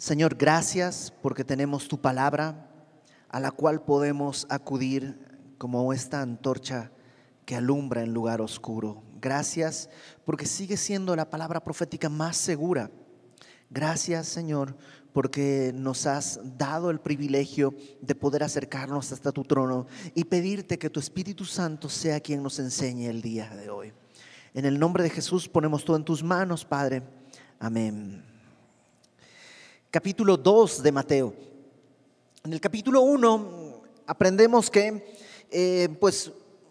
Señor, gracias porque tenemos tu palabra a la cual podemos acudir como esta antorcha que alumbra en lugar oscuro. Gracias porque sigue siendo la palabra profética más segura. Gracias, Señor, porque nos has dado el privilegio de poder acercarnos hasta tu trono y pedirte que tu Espíritu Santo sea quien nos enseñe el día de hoy. En el nombre de Jesús ponemos todo en tus manos, Padre. Amén. Capítulo 2 de Mateo. En el capítulo 1 aprendemos que eh, pues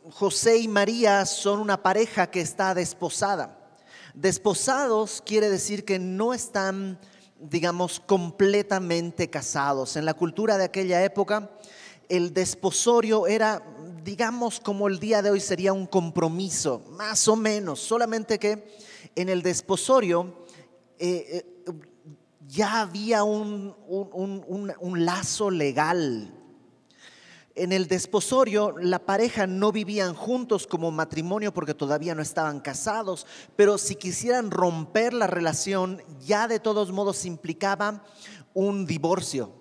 José y María son una pareja que está desposada. Desposados quiere decir que no están digamos, completamente casados. En la cultura de aquella época, el desposorio era, digamos, como el día de hoy sería un compromiso, más o menos, solamente que en el desposorio eh, eh, ya había un, un lazo legal en el desposorio la pareja no vivían juntos como matrimonio porque todavía no estaban casados, pero si quisieran romper la relación ya de todos modos implicaba un divorcio.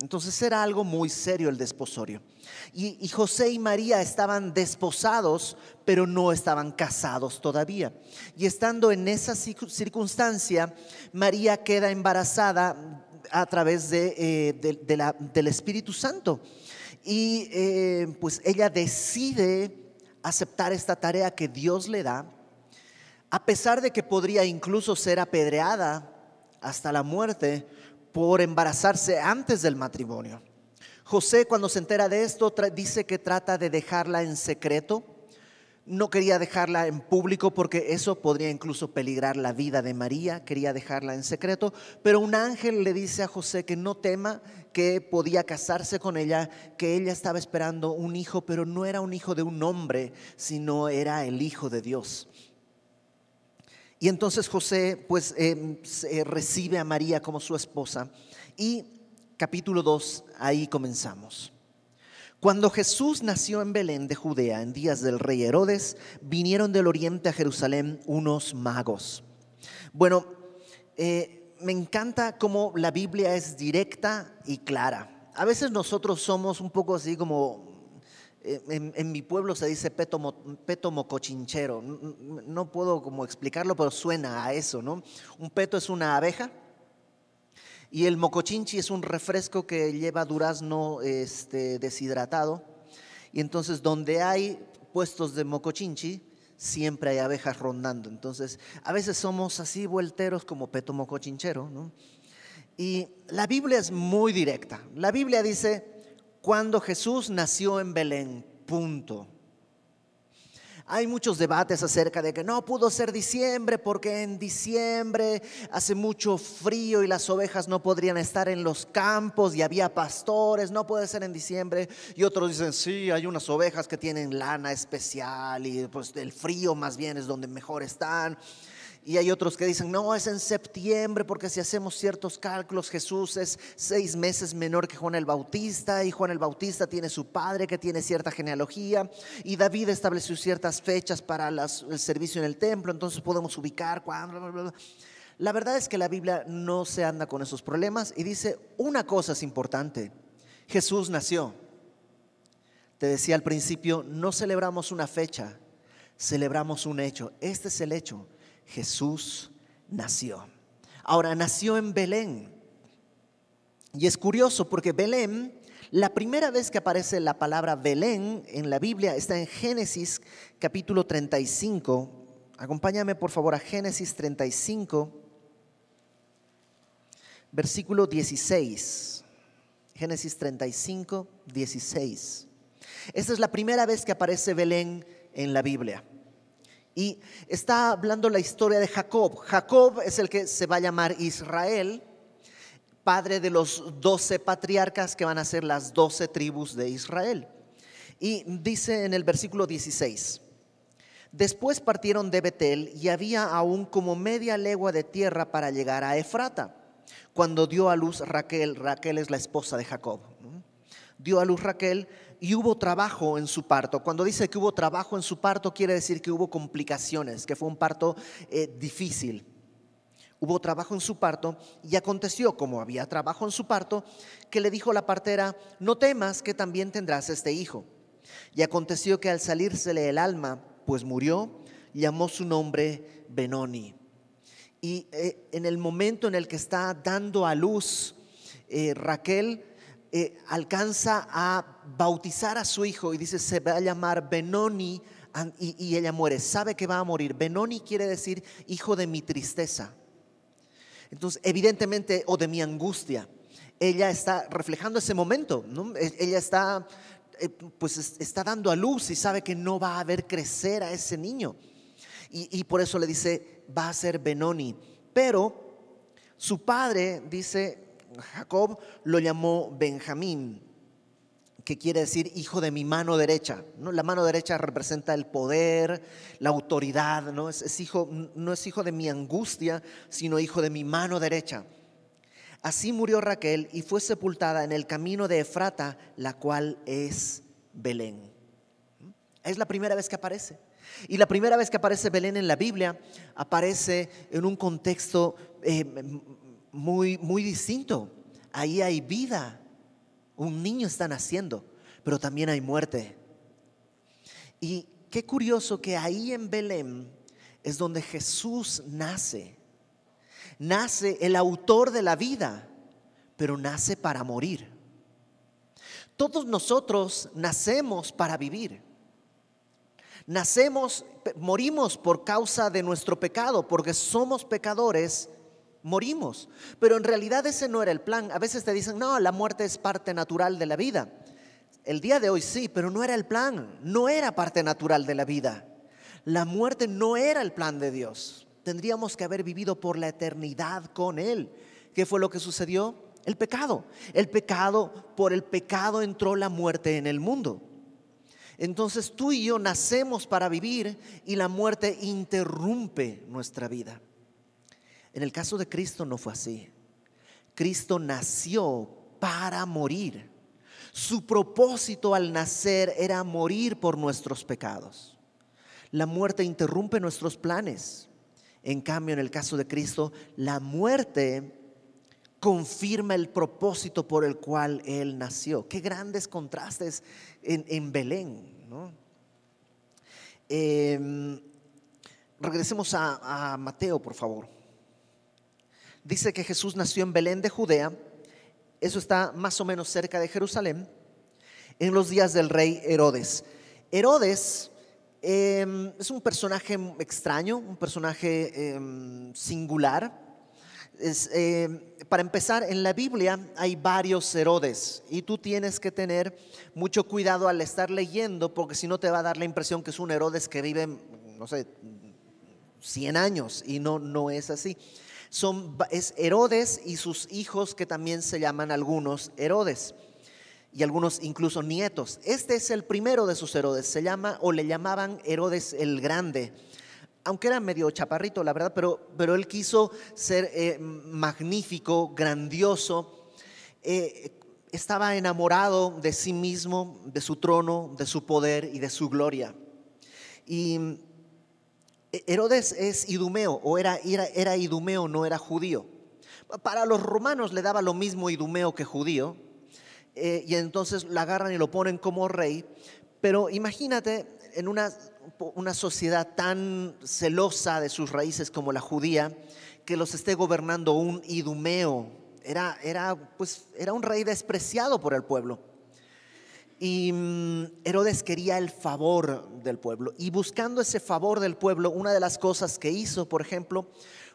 Entonces era algo muy serio el desposorio. Y, José y María estaban desposados, pero no estaban casados todavía. Y estando en esa circunstancia, María queda embarazada a través de, eh, del Espíritu Santo. Y eh, pues ella decide aceptar esta tarea que Dios le da, a pesar de que podría incluso ser apedreada hasta la muerte por embarazarse antes del matrimonio. José cuando se entera de esto dice que trata de dejarla en secreto no quería dejarla en público porque eso podría incluso peligrar la vida de María, quería dejarla en secreto, pero un ángel le dice a José que no tema, que podía casarse con ella, que ella estaba esperando un hijo, pero no era un hijo de un hombre, sino era el hijo de Dios. Y entonces José pues eh, recibe a María como su esposa y capítulo 2, ahí comenzamos. Cuando Jesús nació en Belén de Judea en días del rey Herodes, vinieron del oriente a Jerusalén unos magos. Bueno, eh, me encanta cómo la Biblia es directa y clara. A veces nosotros somos un poco así como, eh, en, mi pueblo se dice peto, peto mocochinchero. No puedo como explicarlo, pero suena a eso, ¿no? Un peto es una abeja y el mocochinchi es un refresco que lleva durazno este, deshidratado. Y entonces donde hay puestos de mocochinchi, siempre hay abejas rondando. Entonces, a veces somos así vuelteros como peto mocochinchero. ¿no? Y la Biblia es muy directa. La Biblia dice, cuando Jesús nació en Belén, punto. Hay muchos debates acerca de que no pudo ser diciembre porque en diciembre hace mucho frío y las ovejas no podrían estar en los campos y había pastores, no puede ser en diciembre. Y otros dicen, sí, hay unas ovejas que tienen lana especial y pues el frío más bien es donde mejor están. Y hay otros que dicen, no, es en septiembre, porque si hacemos ciertos cálculos, Jesús es seis meses menor que Juan el Bautista, y Juan el Bautista tiene su padre que tiene cierta genealogía, y David estableció ciertas fechas para el servicio en el templo, entonces podemos ubicar cuándo. La verdad es que la Biblia no se anda con esos problemas y dice, una cosa es importante, Jesús nació. Te decía al principio, no celebramos una fecha, celebramos un hecho. Este es el hecho. Jesús nació. Ahora, nació en Belén. Y es curioso porque Belén, la primera vez que aparece la palabra Belén en la Biblia está en Génesis capítulo 35. Acompáñame por favor a Génesis 35, versículo 16. Génesis 35, 16. Esta es la primera vez que aparece Belén en la Biblia. Y está hablando la historia de Jacob. Jacob es el que se va a llamar Israel, padre de los doce patriarcas que van a ser las doce tribus de Israel. Y dice en el versículo 16, después partieron de Betel y había aún como media legua de tierra para llegar a Efrata, cuando dio a luz Raquel, Raquel es la esposa de Jacob, dio a luz Raquel y hubo trabajo en su parto. Cuando dice que hubo trabajo en su parto, quiere decir que hubo complicaciones, que fue un parto eh, difícil. Hubo trabajo en su parto y aconteció, como había trabajo en su parto, que le dijo la partera, no temas que también tendrás este hijo. Y aconteció que al salírsele el alma, pues murió, llamó su nombre Benoni. Y eh, en el momento en el que está dando a luz, eh, Raquel eh, alcanza a bautizar a su hijo y dice, se va a llamar Benoni y, ella muere. Sabe que va a morir. Benoni quiere decir hijo de mi tristeza. Entonces, evidentemente, o de mi angustia. Ella está reflejando ese momento. E, ella está, eh, pues está dando a luz y sabe que no va a ver crecer a ese niño. Y, por eso le dice, va a ser Benoni. Pero su padre, dice Jacob, lo llamó Benjamín que quiere decir hijo de mi mano derecha. ¿no? La mano derecha representa el poder, la autoridad, ¿no? Es, hijo, no es hijo de mi angustia, sino hijo de mi mano derecha. Así murió Raquel y fue sepultada en el camino de Efrata, la cual es Belén. Es la primera vez que aparece. Y la primera vez que aparece Belén en la Biblia aparece en un contexto eh, muy, muy distinto. Ahí hay vida, un niño está naciendo, pero también hay muerte. Y qué curioso que ahí en Belén es donde Jesús nace. Nace el autor de la vida, pero nace para morir. Todos nosotros nacemos para vivir. Nacemos, morimos por causa de nuestro pecado, porque somos pecadores morimos. Pero en realidad ese no era el plan. A veces te dicen, no, la muerte es parte natural de la vida. El día de hoy sí, pero no era el plan, no era parte natural de la vida. La muerte no era el plan de Dios. Tendríamos que haber vivido por la eternidad con Él. ¿Qué fue lo que sucedió? El pecado. El pecado, por el pecado entró la muerte en el mundo. Entonces tú y yo nacemos para vivir y la muerte interrumpe nuestra vida. En el caso de Cristo no fue así. Cristo nació para morir. Su propósito al nacer era morir por nuestros pecados. La muerte interrumpe nuestros planes. En cambio, en el caso de Cristo, la muerte confirma el propósito por el cual Él nació. Qué grandes contrastes en, Belén. Em, regresemos a Mateo, por favor dice que Jesús nació en Belén de Judea, eso está más o menos cerca de Jerusalén, en los días del rey Herodes. Herodes em, es un personaje extraño, un personaje em, singular. Em, para empezar, en la Biblia hay varios Herodes y tú tienes que tener mucho cuidado al estar leyendo porque si no te va a dar la impresión que es un Herodes que vive, no sé, 100 años y no, no es así son, es Herodes y sus hijos que también se llaman algunos Herodes y algunos incluso nietos. Este es el primero de sus Herodes, se llama o le llamaban Herodes el Grande. Aunque era medio chaparrito, la verdad, pero, pero él quiso ser eh, magnífico, grandioso. Eh, estaba enamorado de sí mismo, de su trono, de su poder y de su gloria. Y Herodes es idumeo o era, era, idumeo, no era judío. Para los romanos le daba lo mismo idumeo que judío, eh, y entonces lo agarran y lo ponen como rey. Pero imagínate en una, una sociedad tan celosa de sus raíces como la judía, que los esté gobernando un idumeo. Era, era, pues, era un rey despreciado por el pueblo. Y mm, Herodes quería el favor del pueblo. Y buscando ese favor del pueblo, una de las cosas que hizo, por ejemplo,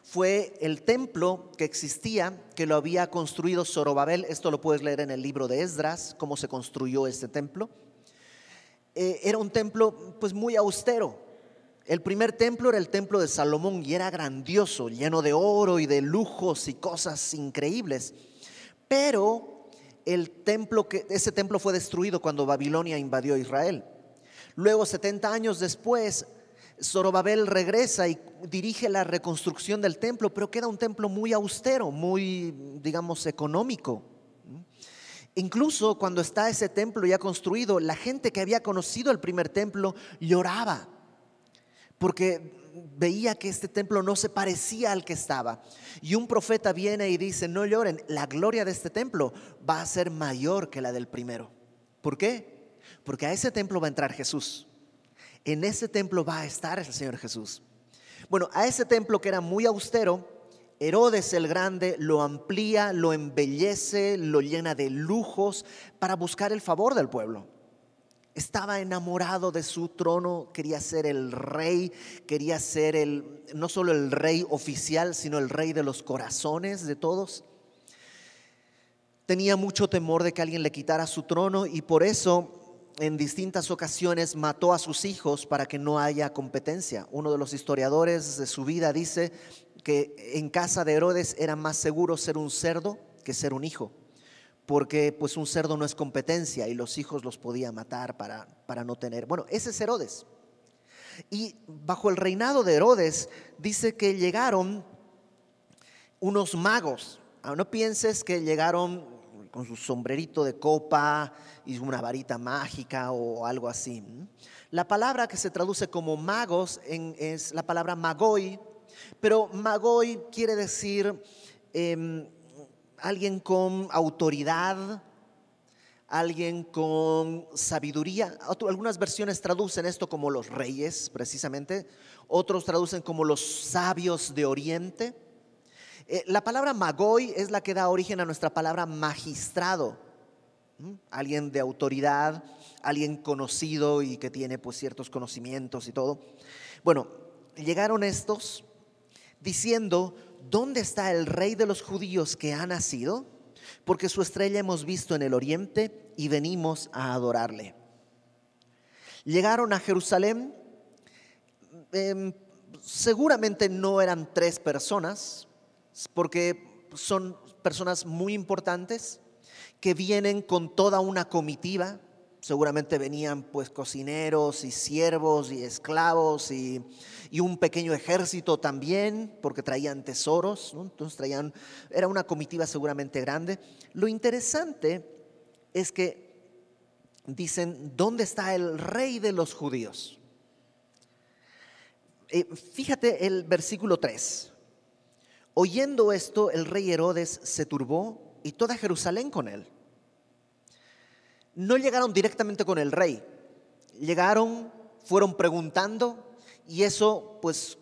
fue el templo que existía, que lo había construido Zorobabel. Esto lo puedes leer en el libro de Esdras, cómo se construyó este templo. Eh, era un templo pues muy austero. El primer templo era el templo de Salomón y era grandioso, lleno de oro y de lujos y cosas increíbles. Pero el templo que ese templo fue destruido cuando Babilonia invadió Israel. Luego 70 años después Zorobabel regresa y dirige la reconstrucción del templo, pero queda un templo muy austero, muy digamos económico. Incluso cuando está ese templo ya construido, la gente que había conocido el primer templo lloraba, porque veía que este templo no se parecía al que estaba. Y un profeta viene y dice, no lloren, la gloria de este templo va a ser mayor que la del primero. ¿Por qué? Porque a ese templo va a entrar Jesús. En ese templo va a estar el Señor Jesús. Bueno, a ese templo que era muy austero, Herodes el Grande lo amplía, lo embellece, lo llena de lujos para buscar el favor del pueblo. Estaba enamorado de su trono, quería ser el rey, quería ser el no solo el rey oficial, sino el rey de los corazones de todos. Tenía mucho temor de que alguien le quitara su trono y por eso en distintas ocasiones mató a sus hijos para que no haya competencia. Uno de los historiadores de su vida dice que en casa de Herodes era más seguro ser un cerdo que ser un hijo porque pues un cerdo no es competencia y los hijos los podía matar para, para no tener. Bueno, ese es Herodes. Y bajo el reinado de Herodes dice que llegaron unos magos. Ah, no pienses que llegaron con su sombrerito de copa y una varita mágica o algo así. La palabra que se traduce como magos es la palabra magoi, pero magoi quiere decir em, alguien con autoridad, alguien con sabiduría. Algunas versiones traducen esto como los reyes, precisamente. Otros traducen como los sabios de Oriente. Eh, la palabra magoi es la que da origen a nuestra palabra magistrado. Alguien de autoridad, alguien conocido y que tiene pues ciertos conocimientos y todo. Bueno, llegaron estos diciendo, ¿dónde está el rey de los judíos que ha nacido? Porque su estrella hemos visto en el oriente y venimos a adorarle. Llegaron a Jerusalén, em, seguramente no eran tres personas, porque son personas muy importantes que vienen con toda una comitiva, seguramente venían pues cocineros y siervos y esclavos y y un pequeño ejército también, porque traían tesoros, entonces traían, era una comitiva seguramente grande. Lo interesante es que dicen, ¿dónde está el rey de los judíos? Eh, fíjate el versículo 3. Oyendo esto, el rey Herodes se turbó y toda Jerusalén con él. No llegaron directamente con el rey, llegaron, fueron preguntando, y eso, pues,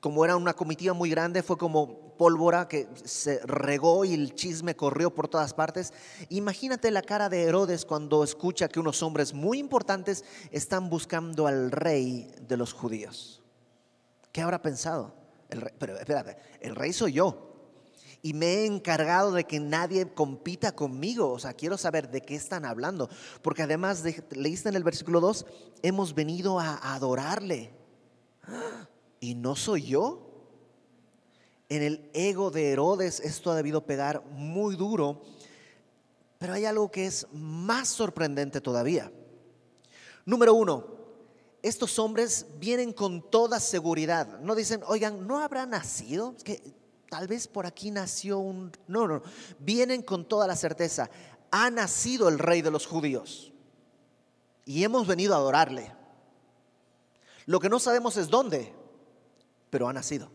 como era una comitiva muy grande, fue como pólvora que se regó y el chisme corrió por todas partes. Imagínate la cara de Herodes cuando escucha que unos hombres muy importantes están buscando al rey de los judíos. ¿Qué habrá pensado? pero espérate, el rey soy yo. Y me he encargado de que nadie compita conmigo. O sea, quiero saber de qué están hablando. Porque además, de, leíste en el versículo 2, hemos venido a adorarle. ¿Y no soy yo? En el ego de Herodes esto ha debido pegar muy duro, pero hay algo que es más sorprendente todavía. Número uno, estos hombres vienen con toda seguridad. No dicen, oigan, ¿no habrá nacido? Es que tal vez por aquí nació un... No, no, vienen con toda la certeza. Ha nacido el rey de los judíos y hemos venido a adorarle. Lo que no sabemos es dónde, pero ha nacido.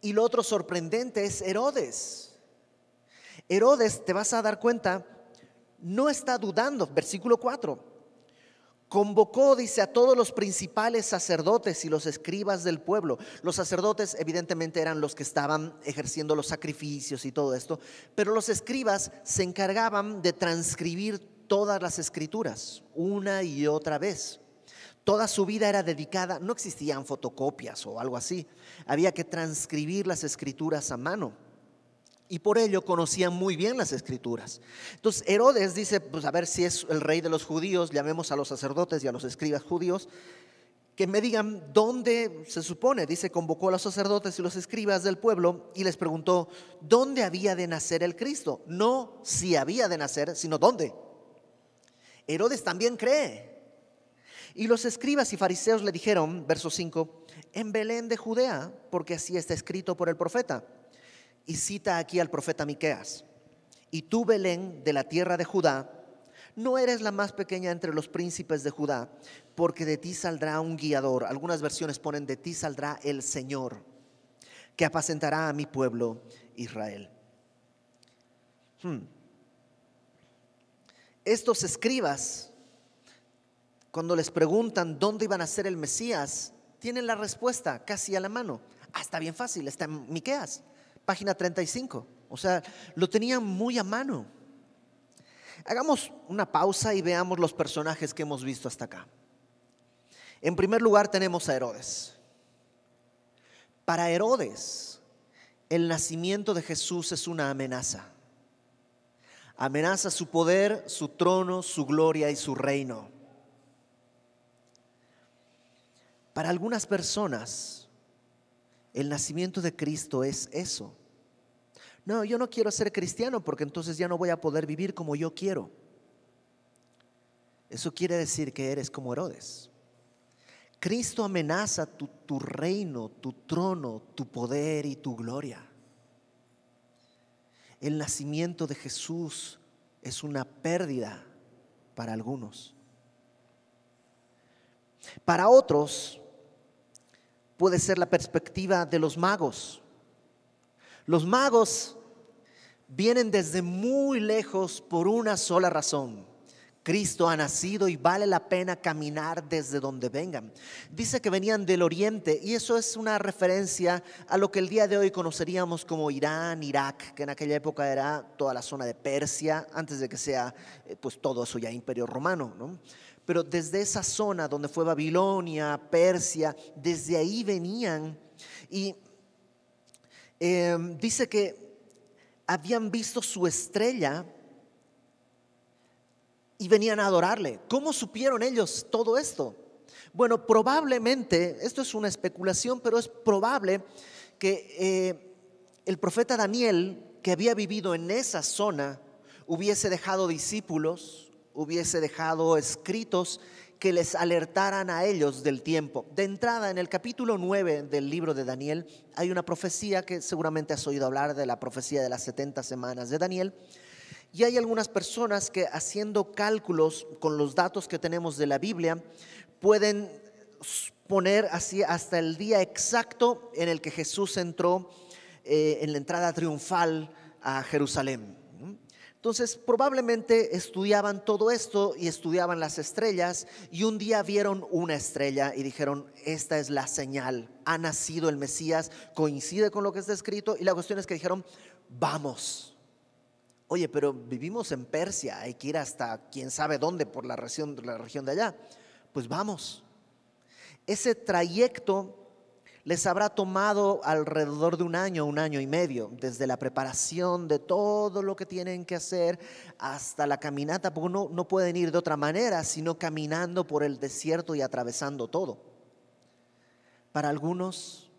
Y lo otro sorprendente es Herodes. Herodes, te vas a dar cuenta, no está dudando. Versículo 4. Convocó, dice, a todos los principales sacerdotes y los escribas del pueblo. Los sacerdotes evidentemente eran los que estaban ejerciendo los sacrificios y todo esto, pero los escribas se encargaban de transcribir todas las escrituras una y otra vez. Toda su vida era dedicada, no existían fotocopias o algo así, había que transcribir las escrituras a mano. Y por ello conocían muy bien las escrituras. Entonces Herodes dice, pues a ver si es el rey de los judíos, llamemos a los sacerdotes y a los escribas judíos, que me digan dónde se supone. Dice, convocó a los sacerdotes y los escribas del pueblo y les preguntó, ¿dónde había de nacer el Cristo? No si había de nacer, sino dónde. Herodes también cree y los escribas y fariseos le dijeron, verso 5, en Belén de Judea, porque así está escrito por el profeta. Y cita aquí al profeta Miqueas. Y tú, Belén, de la tierra de Judá, no eres la más pequeña entre los príncipes de Judá, porque de ti saldrá un guiador. Algunas versiones ponen, de ti saldrá el Señor, que apacentará a mi pueblo Israel. Hmm. Estos escribas, cuando les preguntan dónde iban a ser el Mesías, tienen la respuesta casi a la mano. Ah, está bien fácil, está en Miqueas, página 35. O sea, lo tenían muy a mano. Hagamos una pausa y veamos los personajes que hemos visto hasta acá. En primer lugar tenemos a Herodes. Para Herodes, el nacimiento de Jesús es una amenaza. Amenaza su poder, su trono, su gloria y su reino. Para algunas personas, el nacimiento de Cristo es eso. No, yo no quiero ser cristiano porque entonces ya no voy a poder vivir como yo quiero. Eso quiere decir que eres como Herodes. Cristo amenaza tu, reino, tu trono, tu poder y tu gloria. El nacimiento de Jesús es una pérdida para algunos. Para otros, puede ser la perspectiva de los magos. Los magos vienen desde muy lejos por una sola razón. Cristo ha nacido y vale la pena caminar desde donde vengan. Dice que venían del oriente y eso es una referencia a lo que el día de hoy conoceríamos como Irán, Irak, que en aquella época era toda la zona de Persia, antes de que sea eh, pues todo eso ya imperio romano. ¿no? Pero desde esa zona donde fue Babilonia, Persia, desde ahí venían. Y em, dice que habían visto su estrella y venían a adorarle. ¿Cómo supieron ellos todo esto? Bueno, probablemente, esto es una especulación, pero es probable que eh, el profeta Daniel, que había vivido en esa zona, hubiese dejado discípulos, hubiese dejado escritos que les alertaran a ellos del tiempo. De entrada, en el capítulo 9 del libro de Daniel hay una profecía que seguramente has oído hablar de la profecía de las 70 semanas de Daniel. Y hay algunas personas que haciendo cálculos con los datos que tenemos de la Biblia pueden poner así hasta el día exacto en el que Jesús entró eh, en la entrada triunfal a Jerusalén. Entonces probablemente estudiaban todo esto y estudiaban las estrellas y un día vieron una estrella y dijeron, esta es la señal, ha nacido el Mesías, coincide con lo que está escrito y la cuestión es que dijeron, vamos. Oye, pero vivimos en Persia, hay que ir hasta quién sabe dónde por la región, la región de allá. Pues vamos. Ese trayecto les habrá tomado alrededor de un año, un año y medio, desde la preparación de todo lo que tienen que hacer hasta la caminata, porque no, no pueden ir de otra manera, sino caminando por el desierto y atravesando todo. Para algunos,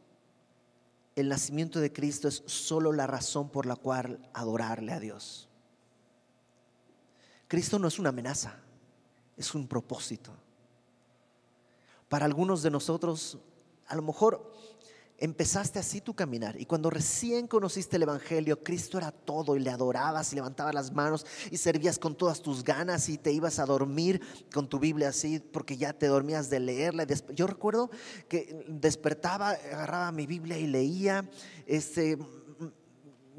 el nacimiento de Cristo es solo la razón por la cual adorarle a Dios. Cristo no es una amenaza, es un propósito. Para algunos de nosotros, a lo mejor empezaste así tu caminar y cuando recién conociste el Evangelio, Cristo era todo y le adorabas y levantabas las manos y servías con todas tus ganas y te ibas a dormir con tu Biblia así porque ya te dormías de leerla. Yo recuerdo que despertaba, agarraba mi Biblia y leía. Este,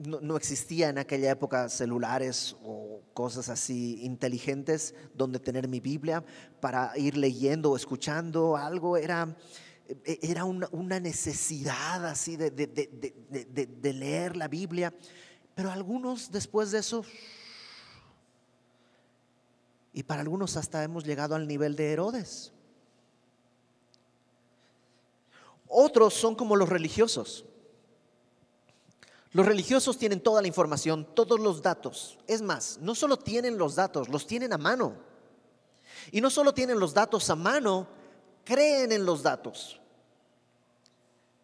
no, no, existía en aquella época celulares o cosas así inteligentes donde tener mi Biblia para ir leyendo o escuchando algo. Era era una, necesidad así de, de, leer la Biblia, pero algunos después de eso, y para algunos hasta hemos llegado al nivel de Herodes. Otros son como los religiosos. Los religiosos tienen toda la información, todos los datos. Es más, no solo tienen los datos, los tienen a mano. Y no solo tienen los datos a mano, creen en los datos.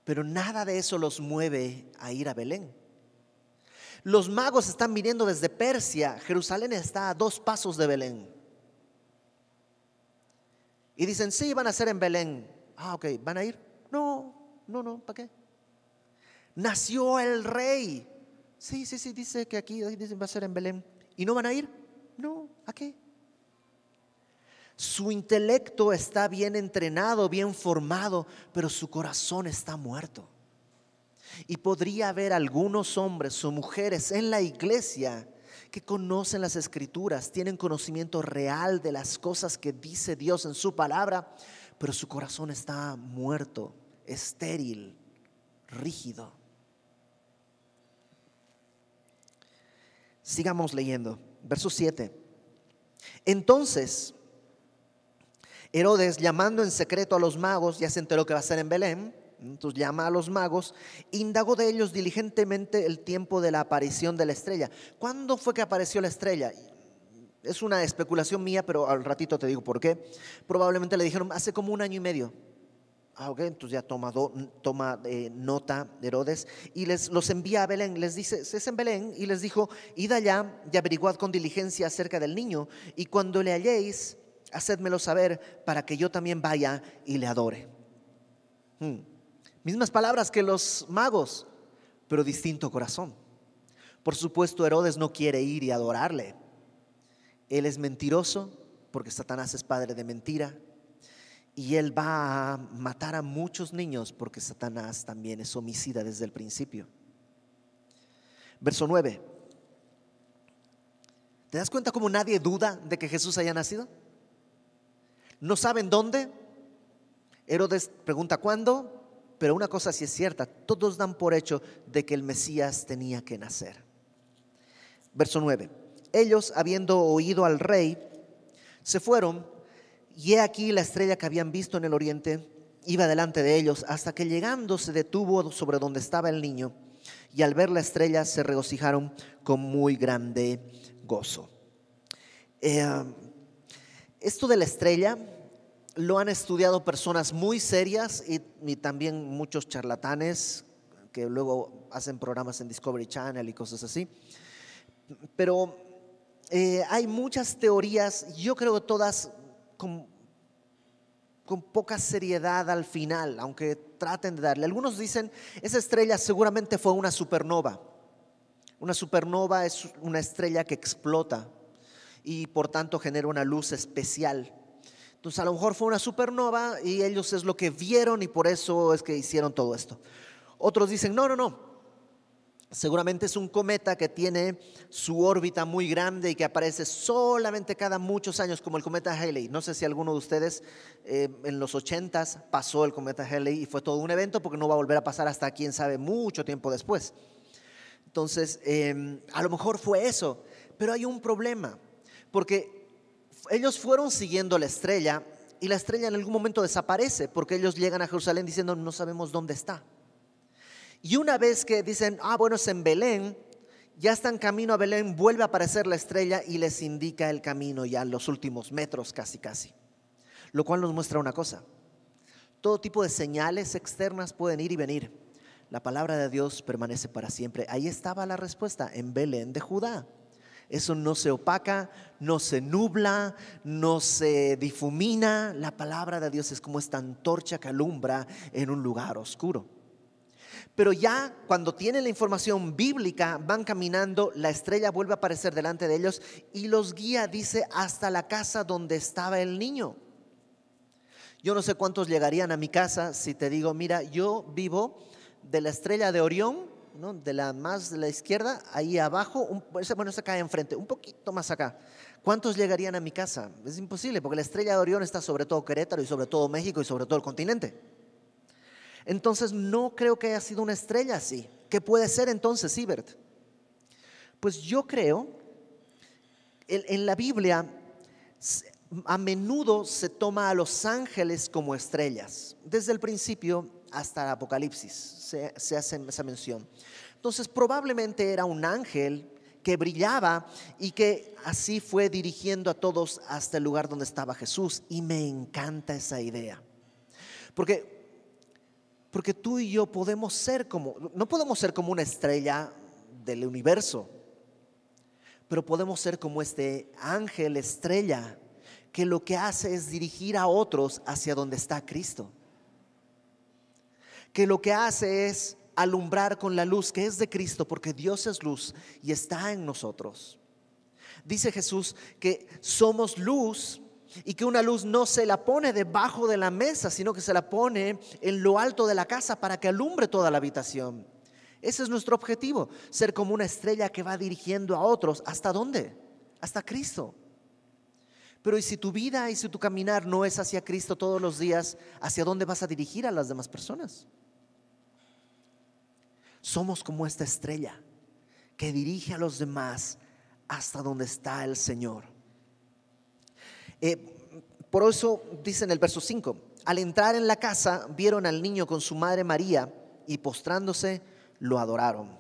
Pero nada de eso los mueve a ir a Belén. Los magos están viniendo desde Persia. Jerusalén está a dos pasos de Belén. Y dicen, sí, van a ser en Belén. Ah, ok, ¿van a ir? No, no, no, ¿para qué? Nació el rey. Sí, sí, sí, dice que aquí dicen va a ser en Belén. ¿Y no van a ir? No, ¿a qué? Su intelecto está bien entrenado, bien formado, pero su corazón está muerto. Y podría haber algunos hombres o mujeres en la iglesia que conocen las escrituras, tienen conocimiento real de las cosas que dice Dios en su palabra, pero su corazón está muerto, estéril, rígido. Sigamos leyendo. Verso 7. Entonces, Herodes, llamando en secreto a los magos, ya se enteró que va a ser en Belén, entonces llama a los magos, indagó de ellos diligentemente el tiempo de la aparición de la estrella. ¿Cuándo fue que apareció la estrella? Es una especulación mía, pero al ratito te digo por qué. Probablemente le dijeron hace como un año y medio. Ah, ok, entonces ya toma, toma eh, nota de Herodes y les los envía a Belén. Les dice, es en Belén y les dijo, id allá y averiguad con diligencia acerca del niño y cuando le halléis, hacedmelo saber para que yo también vaya y le adore. Hmm. Mismas palabras que los magos, pero distinto corazón. Por supuesto, Herodes no quiere ir y adorarle. Él es mentiroso porque Satanás es padre de mentira y él va a matar a muchos niños porque Satanás también es homicida desde el principio. Verso 9. ¿Te das cuenta cómo nadie duda de que Jesús haya nacido? No saben dónde. Herodes pregunta cuándo, pero una cosa sí es cierta, todos dan por hecho de que el Mesías tenía que nacer. Verso 9. Ellos, habiendo oído al rey, se fueron y he aquí la estrella que habían visto en el oriente iba delante de ellos hasta que llegando se detuvo sobre donde estaba el niño y al ver la estrella se regocijaron con muy grande gozo. Eh, esto de la estrella lo han estudiado personas muy serias y, también muchos charlatanes que luego hacen programas en Discovery Channel y cosas así. Pero eh, hay muchas teorías, yo creo que todas con, poca seriedad al final, aunque traten de darle. Algunos dicen, esa estrella seguramente fue una supernova. Una supernova es una estrella que explota y por tanto genera una luz especial. Entonces a lo mejor fue una supernova y ellos es lo que vieron y por eso es que hicieron todo esto. Otros dicen, no, no, no, Seguramente es un cometa que tiene su órbita muy grande y que aparece solamente cada muchos años, como el cometa Halley. No sé si alguno de ustedes eh, en los 80 pasó el cometa Halley y fue todo un evento porque no va a volver a pasar hasta quién sabe mucho tiempo después. Entonces, em, a lo mejor fue eso, pero hay un problema, porque ellos fueron siguiendo la estrella y la estrella en algún momento desaparece porque ellos llegan a Jerusalén diciendo no sabemos dónde está. Y una vez que dicen, ah, bueno, es en Belén, ya están camino a Belén, vuelve a aparecer la estrella y les indica el camino ya los últimos metros casi casi. Lo cual nos muestra una cosa. Todo tipo de señales externas pueden ir y venir. La palabra de Dios permanece para siempre. Ahí estaba la respuesta, en Belén de Judá. Eso no se opaca, no se nubla, no se difumina. La palabra de Dios es como esta antorcha que alumbra en un lugar oscuro. Pero ya cuando tienen la información bíblica, van caminando, la estrella vuelve a aparecer delante de ellos y los guía, dice, hasta la casa donde estaba el niño. Yo no sé cuántos llegarían a mi casa si te digo, mira, yo vivo de la estrella de Orión, ¿no? de la más de la izquierda, ahí abajo, bueno, se cae enfrente, un poquito más acá. ¿Cuántos llegarían a mi casa? Es imposible, porque la estrella de Orión está sobre todo Querétaro y sobre todo México y sobre todo el continente. Entonces no creo que haya sido una estrella así. ¿Qué puede ser entonces, Sibert? Pues yo creo, en la Biblia a menudo se toma a los ángeles como estrellas, desde el principio hasta Apocalipsis se, se hace esa mención. Entonces probablemente era un ángel que brillaba y que así fue dirigiendo a todos hasta el lugar donde estaba Jesús. Y me encanta esa idea. Porque porque tú y yo podemos ser como, no podemos ser como una estrella del universo, pero podemos ser como este ángel estrella que lo que hace es dirigir a otros hacia donde está Cristo. Que lo que hace es alumbrar con la luz que es de Cristo, porque Dios es luz y está en nosotros. Dice Jesús que somos luz y que una luz no se la pone debajo de la mesa, sino que se la pone en lo alto de la casa para que alumbre toda la habitación. Ese es nuestro objetivo, ser como una estrella que va dirigiendo a otros. ¿Hasta dónde? Hasta Cristo. Pero ¿y si tu vida y si tu caminar no es hacia Cristo todos los días, hacia dónde vas a dirigir a las demás personas? Somos como esta estrella que dirige a los demás hasta donde está el Señor. Eh, por eso dice en el verso 5, al entrar en la casa vieron al niño con su madre María y postrándose lo adoraron.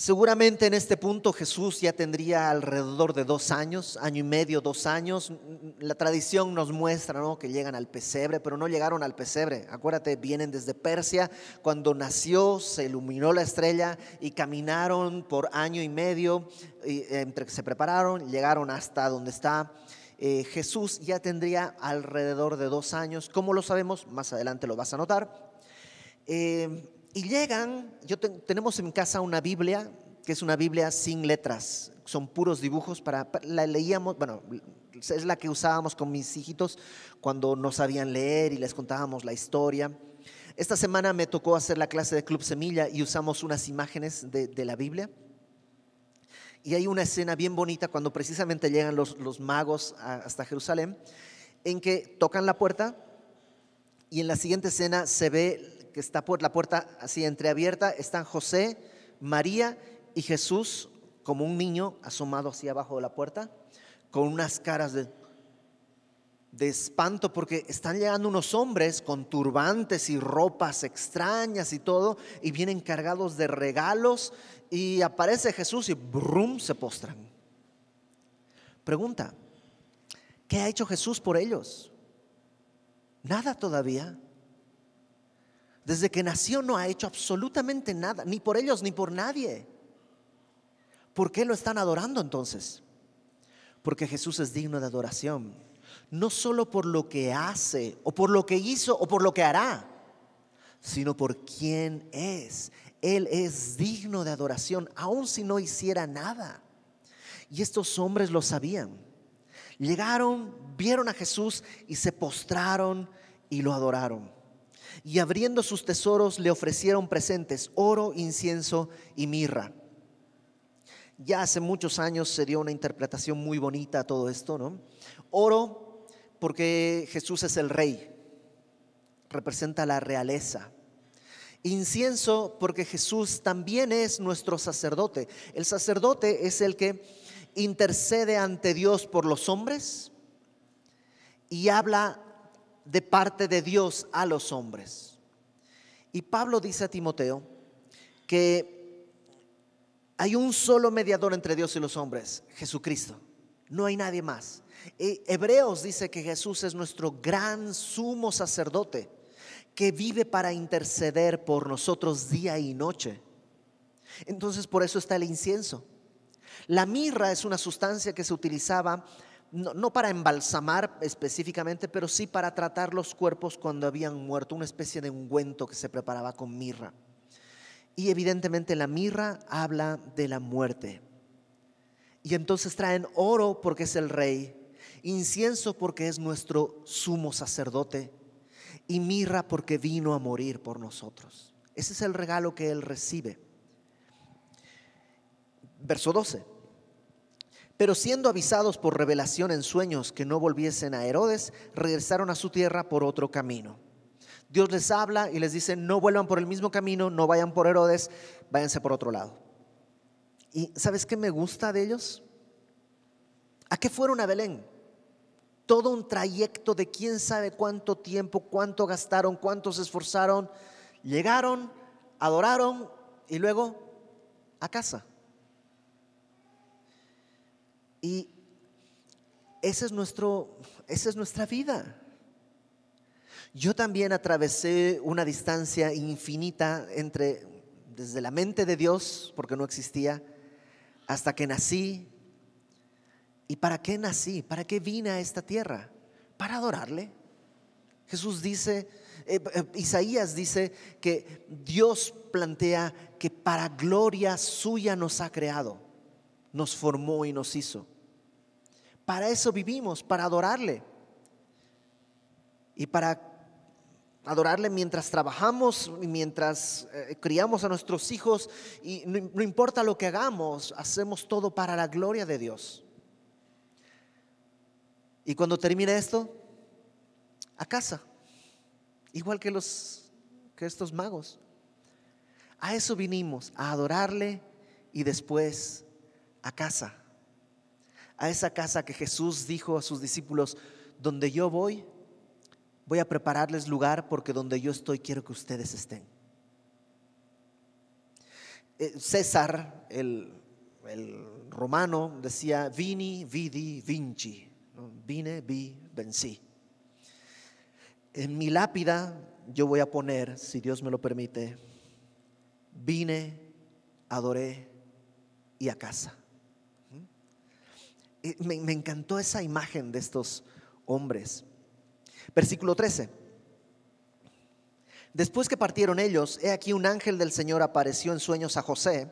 Seguramente en este punto Jesús ya tendría alrededor de dos años, año y medio, dos años. La tradición nos muestra que llegan al pesebre, pero no llegaron al pesebre. Acuérdate, vienen desde Persia. Cuando nació se iluminó la estrella y caminaron por año y medio, y, entre que se prepararon, llegaron hasta donde está. Eh, Jesús ya tendría alrededor de dos años. ¿Cómo lo sabemos? Más adelante lo vas a notar. Eh, y llegan, yo tenemos en casa una Biblia, que es una Biblia sin letras, son puros dibujos, para, la leíamos, bueno, es la que usábamos con mis hijitos cuando no sabían leer y les contábamos la historia. Esta semana me tocó hacer la clase de Club Semilla y usamos unas imágenes de, la Biblia. Y hay una escena bien bonita cuando precisamente llegan los, los magos hasta Jerusalén, en que tocan la puerta y en la siguiente escena se ve que está por la puerta así entreabierta, están José, María y Jesús como un niño asomado así abajo de la puerta, con unas caras de, de espanto porque están llegando unos hombres con turbantes y ropas extrañas y todo, y vienen cargados de regalos, y aparece Jesús y brum, se postran. Pregunta, ¿qué ha hecho Jesús por ellos? Nada todavía. Desde que nació no ha hecho absolutamente nada, ni por ellos ni por nadie. ¿Por qué lo están adorando entonces? Porque Jesús es digno de adoración, no solo por lo que hace o por lo que hizo o por lo que hará, sino por quién es. Él es digno de adoración, aun si no hiciera nada. Y estos hombres lo sabían. Llegaron, vieron a Jesús y se postraron y lo adoraron y abriendo sus tesoros le ofrecieron presentes, oro, incienso y mirra. Ya hace muchos años se dio una interpretación muy bonita todo esto, ¿no? Oro porque Jesús es el rey, representa la realeza. Incienso porque Jesús también es nuestro sacerdote. El sacerdote es el que intercede ante Dios por los hombres y habla de parte de Dios a los hombres. Y Pablo dice a Timoteo que hay un solo mediador entre Dios y los hombres, Jesucristo. No hay nadie más. E Hebreos dice que Jesús es nuestro gran sumo sacerdote que vive para interceder por nosotros día y noche. Entonces por eso está el incienso. La mirra es una sustancia que se utilizaba no, para embalsamar específicamente, pero sí para tratar los cuerpos cuando habían muerto, una especie de ungüento que se preparaba con mirra. Y evidentemente la mirra habla de la muerte. Y entonces traen oro porque es el rey, incienso porque es nuestro sumo sacerdote y mirra porque vino a morir por nosotros. Ese es el regalo que él recibe. Verso 12. Pero siendo avisados por revelación en sueños que no volviesen a Herodes, regresaron a su tierra por otro camino. Dios les habla y les dice, no vuelvan por el mismo camino, no vayan por Herodes, váyanse por otro lado. ¿Y sabes qué me gusta de ellos? ¿A qué fueron a Belén? Todo un trayecto de quién sabe cuánto tiempo, cuánto gastaron, cuánto se esforzaron. Llegaron, adoraron y luego a casa. Y ese es nuestro, esa es nuestra vida. Yo también atravesé una distancia infinita entre desde la mente de Dios, porque no existía, hasta que nací. ¿Y para qué nací? ¿Para qué vine a esta tierra? Para adorarle. Jesús dice, eh, eh, Isaías dice que Dios plantea que para gloria suya nos ha creado nos formó y nos hizo. Para eso vivimos, para adorarle. Y para adorarle mientras trabajamos, mientras eh, criamos a nuestros hijos, y no importa lo que hagamos, hacemos todo para la gloria de Dios. Y cuando termine esto, a casa, igual que los que estos magos. A eso vinimos, a adorarle y después a casa. A esa casa que Jesús dijo a sus discípulos, donde yo voy, voy a prepararles lugar porque donde yo estoy quiero que ustedes estén. Eh, César, el, el romano, decía, vini, vidi, vinci Vine, vi, vencí. En mi lápida yo voy a poner, si Dios me lo permite, vine, adoré y a casa. Me, me, encantó esa imagen de estos hombres. Versículo 13. Después que partieron ellos, he aquí un ángel del Señor apareció en sueños a José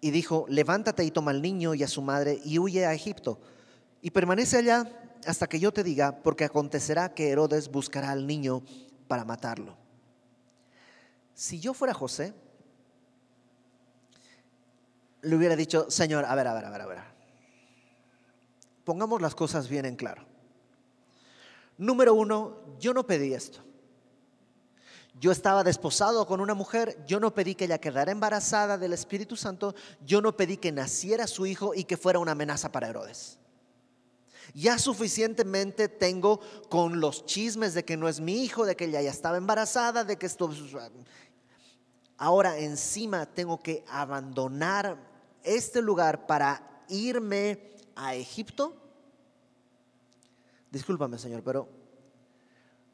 y dijo, levántate y toma al niño y a su madre y huye a Egipto y permanece allá hasta que yo te diga, porque acontecerá que Herodes buscará al niño para matarlo. Si yo fuera José, le hubiera dicho, Señor, a ver, a ver, a ver, a ver. Pongamos las cosas bien en claro. Número uno, yo no pedí esto. Yo estaba desposado con una mujer, yo no pedí que ella quedara embarazada del Espíritu Santo, yo no pedí que naciera su hijo y que fuera una amenaza para Herodes. Ya suficientemente tengo con los chismes de que no es mi hijo, de que ella ya estaba embarazada, de que esto... Ahora encima tengo que abandonar este lugar para irme a Egipto. Discúlpame, Señor, pero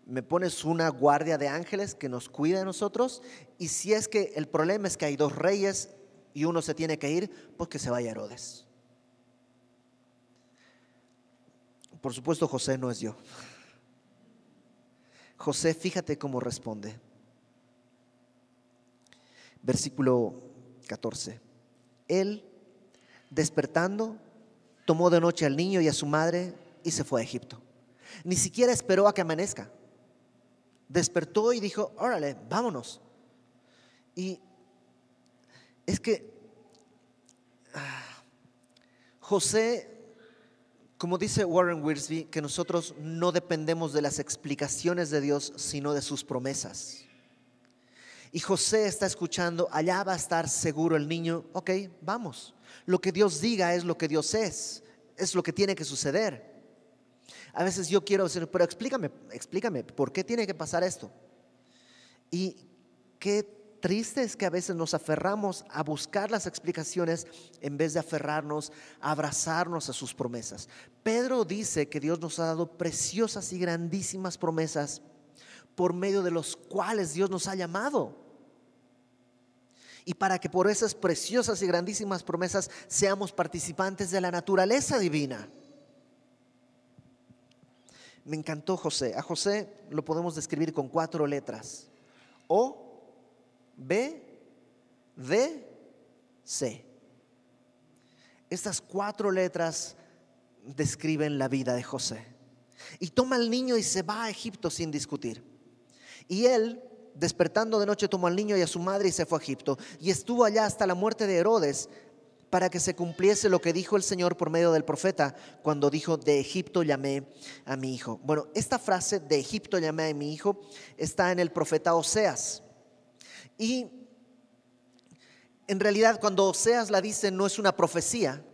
me pones una guardia de ángeles que nos cuida de nosotros. Y si es que el problema es que hay dos reyes y uno se tiene que ir, pues que se vaya Herodes. Por supuesto, José no es yo. José, fíjate cómo responde. Versículo 14. Él, despertando, tomó de noche al niño y a su madre y se fue a Egipto. Ni siquiera esperó a que amanezca. Despertó y dijo, órale, vámonos. Y es que ah, José como dice Warren Wiersbe, que nosotros no dependemos de las explicaciones de Dios, sino de sus promesas. Y José está escuchando, allá va a estar seguro el niño, ok, vamos. Lo que Dios diga es lo que Dios es, es lo que tiene que suceder. A veces yo quiero decir, pero explícame, explícame, ¿por qué tiene que pasar esto? Y qué triste es que a veces nos aferramos a buscar las explicaciones en vez de aferrarnos a abrazarnos a sus promesas. Pedro dice que Dios nos ha dado preciosas y grandísimas promesas por medio de los cuales Dios nos ha llamado. Y para que por esas preciosas y grandísimas promesas seamos participantes de la naturaleza divina. Me encantó José. A José lo podemos describir con cuatro letras. O B, D, C. Estas cuatro letras describen la vida de José. Y toma al niño y se va a Egipto sin discutir. Y él, despertando de noche, tomó al niño y a su madre y se fue a Egipto. Y estuvo allá hasta la muerte de Herodes para que se cumpliese lo que dijo el Señor por medio del profeta cuando dijo, de Egipto llamé a mi hijo. Bueno, esta frase, de Egipto llamé a mi hijo, está en el profeta Oseas. Y en realidad cuando Oseas la dice no es una profecía,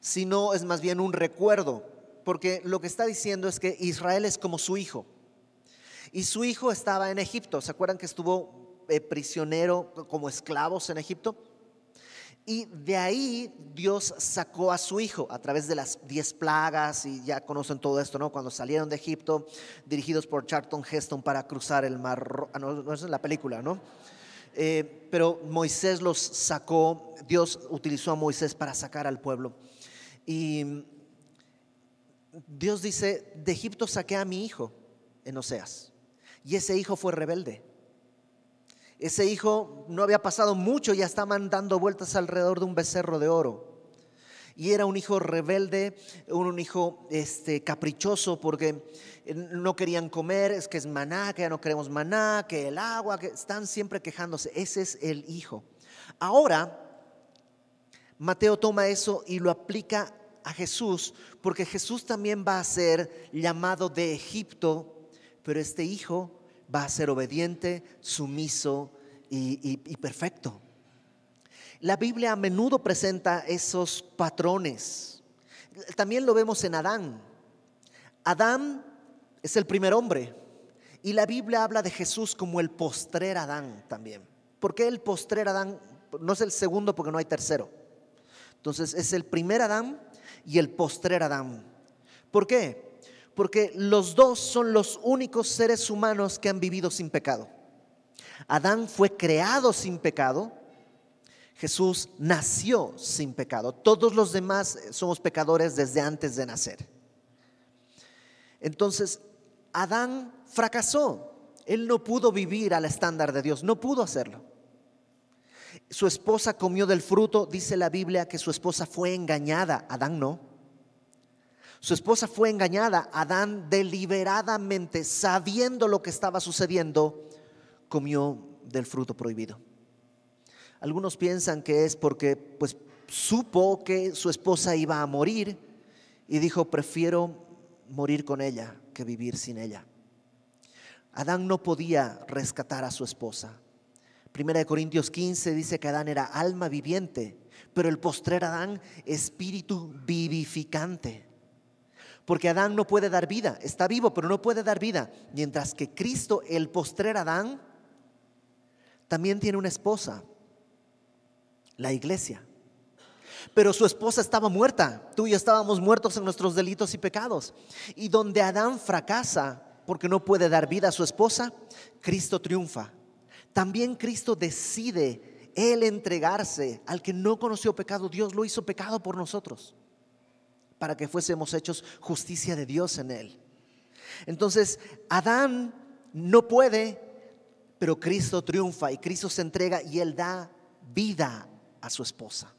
sino es más bien un recuerdo, porque lo que está diciendo es que Israel es como su hijo. Y su hijo estaba en Egipto, ¿se acuerdan que estuvo eh, prisionero como esclavos en Egipto? Y de ahí Dios sacó a su hijo a través de las diez plagas y ya conocen todo esto, ¿no? Cuando salieron de Egipto, dirigidos por Charlton Heston para cruzar el mar, ah, no, no es la película, ¿no? Eh, pero Moisés los sacó, Dios utilizó a Moisés para sacar al pueblo. Y Dios dice, de Egipto saqué a mi hijo en Oseas. Y ese hijo fue rebelde. Ese hijo no había pasado mucho, ya estaban dando vueltas alrededor de un becerro de oro. Y era un hijo rebelde, un hijo este, caprichoso porque no querían comer, es que es maná, que ya no queremos maná, que el agua, que están siempre quejándose. Ese es el hijo. Ahora, Mateo toma eso y lo aplica a Jesús, porque Jesús también va a ser llamado de Egipto, pero este hijo va a ser obediente, sumiso y, perfecto. La Biblia a menudo presenta esos patrones. También lo vemos en Adán. Adán es el primer hombre y la Biblia habla de Jesús como el postrer Adán también. ¿Por qué el postrer Adán? No es el segundo porque no hay tercero. Entonces es el primer Adán y el postrer Adán. ¿Por qué? Porque los dos son los únicos seres humanos que han vivido sin pecado. Adán fue creado sin pecado, Jesús nació sin pecado. Todos los demás somos pecadores desde antes de nacer. Entonces, Adán fracasó. Él no pudo vivir al estándar de Dios, no pudo hacerlo. Su esposa comió del fruto, dice la Biblia que su esposa fue engañada, Adán no. Su esposa fue engañada, Adán deliberadamente, sabiendo lo que estaba sucediendo, comió del fruto prohibido. Algunos piensan que es porque pues supo que su esposa iba a morir y dijo, prefiero morir con ella que vivir sin ella. Adán no podía rescatar a su esposa. Primera de Corintios 15 dice que Adán era alma viviente, pero el postrer Adán espíritu vivificante. Porque Adán no puede dar vida, está vivo, pero no puede dar vida. Mientras que Cristo, el postrer Adán, también tiene una esposa, la iglesia. Pero su esposa estaba muerta, tú y yo estábamos muertos en nuestros delitos y pecados. Y donde Adán fracasa porque no puede dar vida a su esposa, Cristo triunfa también Cristo decide Él entregarse al que no conoció pecado. Dios lo hizo pecado por nosotros, para que fuésemos hechos justicia de Dios en Él. Entonces, Adán no puede, pero Cristo triunfa y Cristo se entrega y Él da vida a su esposa.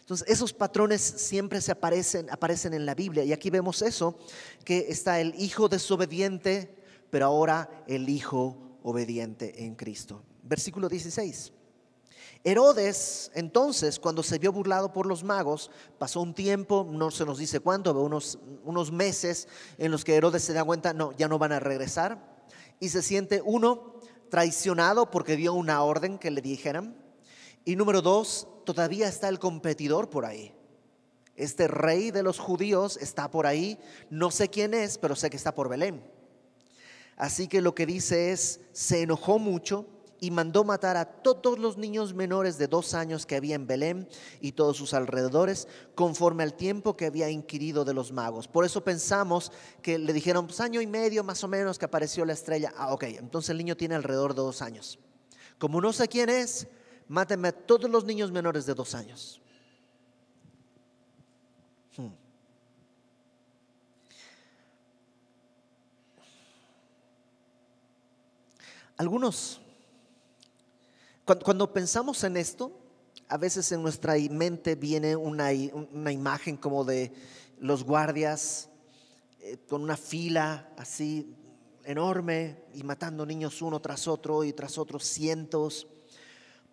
Entonces, esos patrones siempre se aparecen, aparecen en la Biblia. Y aquí vemos eso, que está el hijo desobediente, pero ahora el hijo obediente en Cristo. Versículo 16. Herodes, entonces, cuando se vio burlado por los magos, pasó un tiempo, no se nos dice cuánto, unos, unos meses en los que Herodes se da cuenta, no, ya no van a regresar, y se siente, uno, traicionado porque dio una orden que le dijeran, y número dos, todavía está el competidor por ahí. Este rey de los judíos está por ahí, no sé quién es, pero sé que está por Belén. Así que lo que dice es, se enojó mucho y mandó matar a todos los niños menores de dos años que había en Belén y todos sus alrededores, conforme al tiempo que había inquirido de los magos. Por eso pensamos que le dijeron, pues año y medio más o menos que apareció la estrella. Ah, ok, entonces el niño tiene alrededor de dos años. Como no sé quién es, mátenme a todos los niños menores de dos años. Hmm. Algunos, cuando, pensamos en esto, a veces en nuestra mente viene una, imagen como de los guardias eh, con una fila así enorme y matando niños uno tras otro y tras otro cientos.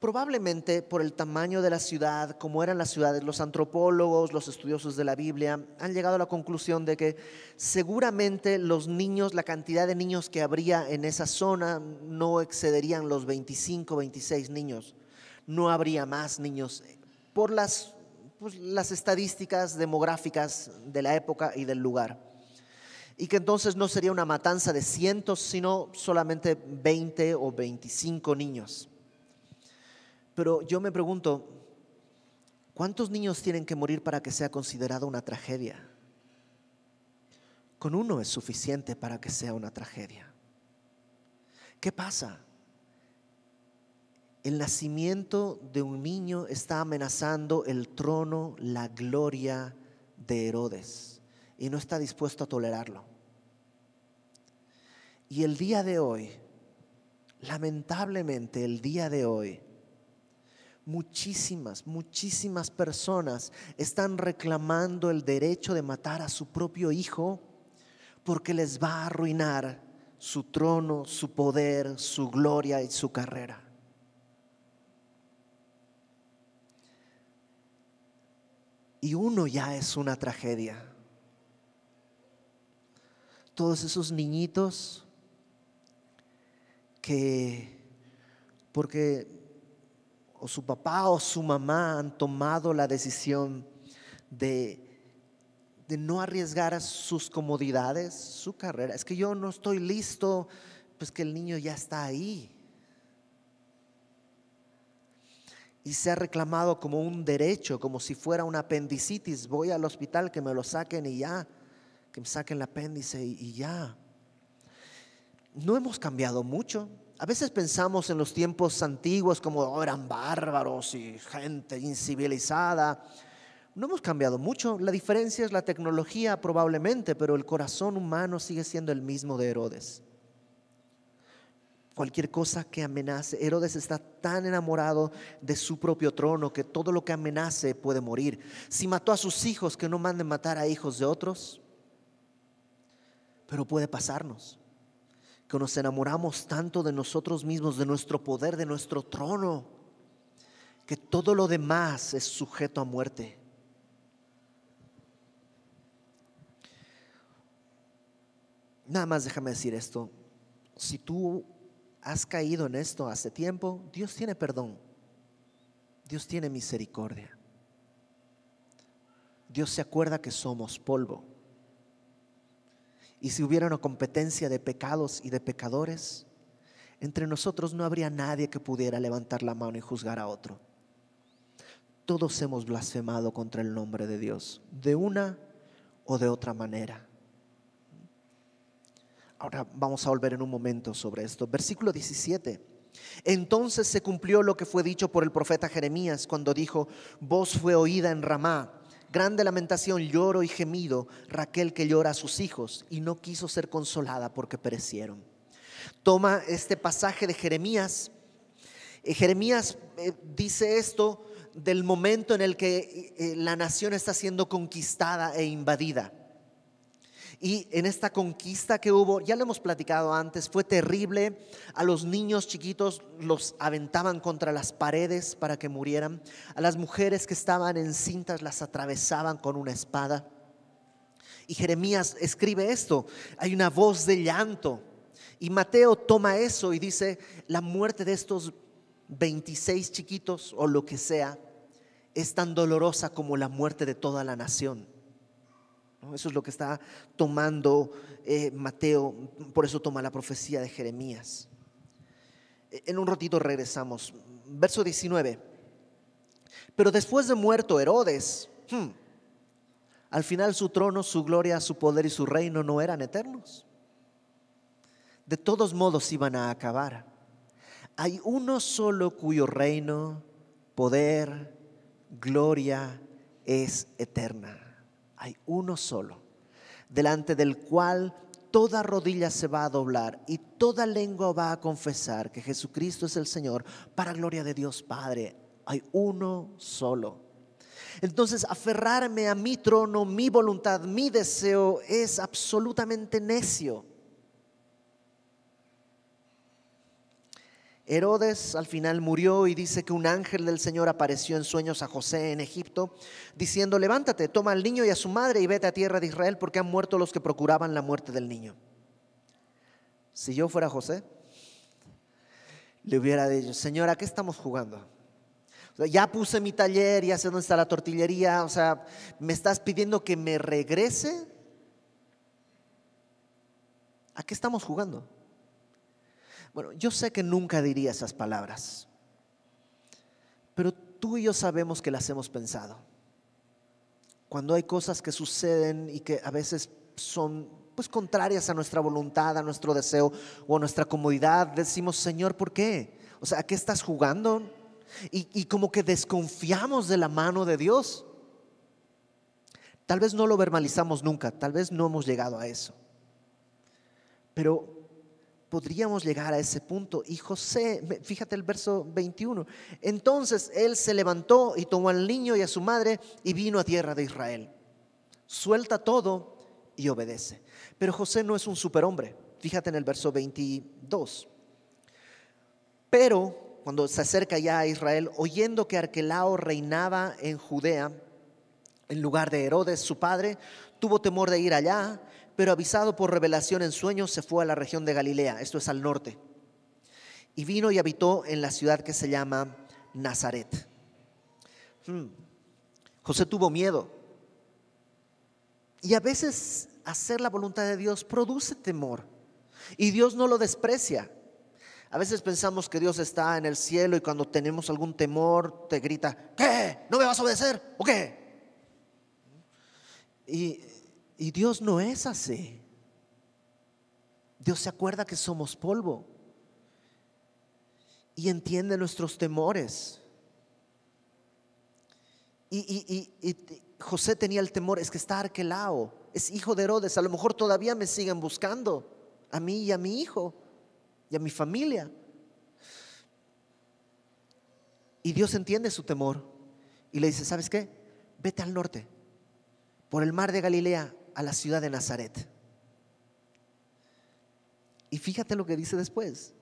Probablemente por el tamaño de la ciudad, como eran las ciudades, los antropólogos, los estudiosos de la Biblia han llegado a la conclusión de que seguramente los niños, la cantidad de niños que habría en esa zona no excederían los 25, 26 niños. No habría más niños por las, pues, las estadísticas demográficas de la época y del lugar. Y que entonces no sería una matanza de cientos, sino solamente 20 o 25 niños. Pero yo me pregunto, ¿cuántos niños tienen que morir para que sea considerada una tragedia? Con uno es suficiente para que sea una tragedia. ¿Qué pasa? El nacimiento de un niño está amenazando el trono, la gloria de Herodes y no está dispuesto a tolerarlo. Y el día de hoy, lamentablemente el día de hoy, muchísimas, muchísimas personas están reclamando el derecho de matar a su propio hijo porque les va a arruinar su trono, su poder, su gloria y su carrera. Y uno ya es una tragedia. Todos esos niñitos que, porque o su papá o su mamá han tomado la decisión de, de no arriesgar sus comodidades, su carrera. Es que yo no estoy listo, pues que el niño ya está ahí. Y se ha reclamado como un derecho, como si fuera una apendicitis. Voy al hospital, que me lo saquen y ya, que me saquen el apéndice y, y ya. No hemos cambiado mucho. A veces pensamos en los tiempos antiguos como oh, eran bárbaros y gente incivilizada. No hemos cambiado mucho. La diferencia es la tecnología probablemente, pero el corazón humano sigue siendo el mismo de Herodes. Cualquier cosa que amenace. Herodes está tan enamorado de su propio trono que todo lo que amenace puede morir. Si mató a sus hijos, que no manden matar a hijos de otros. Pero puede pasarnos que nos enamoramos tanto de nosotros mismos, de nuestro poder, de nuestro trono, que todo lo demás es sujeto a muerte. Nada más déjame decir esto. Si tú has caído en esto hace tiempo, Dios tiene perdón. Dios tiene misericordia. Dios se acuerda que somos polvo. Y si hubiera una competencia de pecados y de pecadores, entre nosotros no habría nadie que pudiera levantar la mano y juzgar a otro. Todos hemos blasfemado contra el nombre de Dios, de una o de otra manera. Ahora vamos a volver en un momento sobre esto. Versículo 17. Entonces se cumplió lo que fue dicho por el profeta Jeremías cuando dijo, voz fue oída en Ramá Grande lamentación, lloro y gemido, Raquel que llora a sus hijos y no quiso ser consolada porque perecieron. Toma este pasaje de Jeremías. Eh, Jeremías eh, dice esto del momento en el que eh, la nación está siendo conquistada e invadida. Y en esta conquista que hubo, ya lo hemos platicado antes, fue terrible. A los niños chiquitos los aventaban contra las paredes para que murieran. A las mujeres que estaban encintas las atravesaban con una espada. Y Jeremías escribe esto. Hay una voz de llanto. Y Mateo toma eso y dice, la muerte de estos 26 chiquitos o lo que sea es tan dolorosa como la muerte de toda la nación. Eso es lo que está tomando eh, Mateo, por eso toma la profecía de Jeremías. E, en un ratito regresamos. Verso 19. Pero después de muerto Herodes, hmm, al final su trono, su gloria, su poder y su reino no eran eternos. De todos modos iban a acabar. Hay uno solo cuyo reino, poder, gloria es eterna hay uno solo, delante del cual toda rodilla se va a doblar y toda lengua va a confesar que Jesucristo es el Señor para gloria de Dios Padre. Hay uno solo. Entonces, aferrarme a mi trono, mi voluntad, mi deseo es absolutamente necio. Herodes al final murió y dice que un ángel del Señor apareció en sueños a José en Egipto, diciendo, levántate, toma al niño y a su madre y vete a tierra de Israel porque han muerto los que procuraban la muerte del niño. Si yo fuera José, le hubiera dicho, Señora, qué estamos jugando? ya puse mi taller, ya sé dónde está la tortillería, o sea, ¿me estás pidiendo que me regrese? ¿A qué estamos jugando? Bueno, yo sé que nunca diría esas palabras, pero tú y yo sabemos que las hemos pensado. Cuando hay cosas que suceden y que a veces son pues contrarias a nuestra voluntad, a nuestro deseo o a nuestra comodidad, decimos, Señor, ¿por qué? O sea, ¿a qué estás jugando? Y, y como que desconfiamos de la mano de Dios. Tal vez no lo verbalizamos nunca, tal vez no hemos llegado a eso. Pero podríamos llegar a ese punto. Y José, fíjate el verso 21, entonces él se levantó y tomó al niño y a su madre y vino a tierra de Israel. Suelta todo y obedece. Pero José no es un superhombre. Fíjate en el verso 22. Pero cuando se acerca ya a Israel, oyendo que Arquelao reinaba en Judea, en lugar de Herodes, su padre, tuvo temor de ir allá, pero avisado por revelación en sueños, se fue a la región de Galilea, esto es al norte, y vino y habitó en la ciudad que se llama Nazaret. Hmm. José tuvo miedo. Y a veces hacer la voluntad de Dios produce temor. Y Dios no lo desprecia. A veces pensamos que Dios está en el cielo y cuando tenemos algún temor te grita, ¿qué? ¿No me vas a obedecer? ¿O qué? Y, y Dios no es así. Dios se acuerda que somos polvo y entiende nuestros temores. Y, y, José tenía el temor, es que está Arquelao, es hijo de Herodes, a lo mejor todavía me siguen buscando, a mí y a mi hijo y a mi familia. Y Dios entiende su temor y le dice, ¿sabes qué? Vete al norte, por el mar de Galilea, a la ciudad de Nazaret. Y fíjate lo que dice después,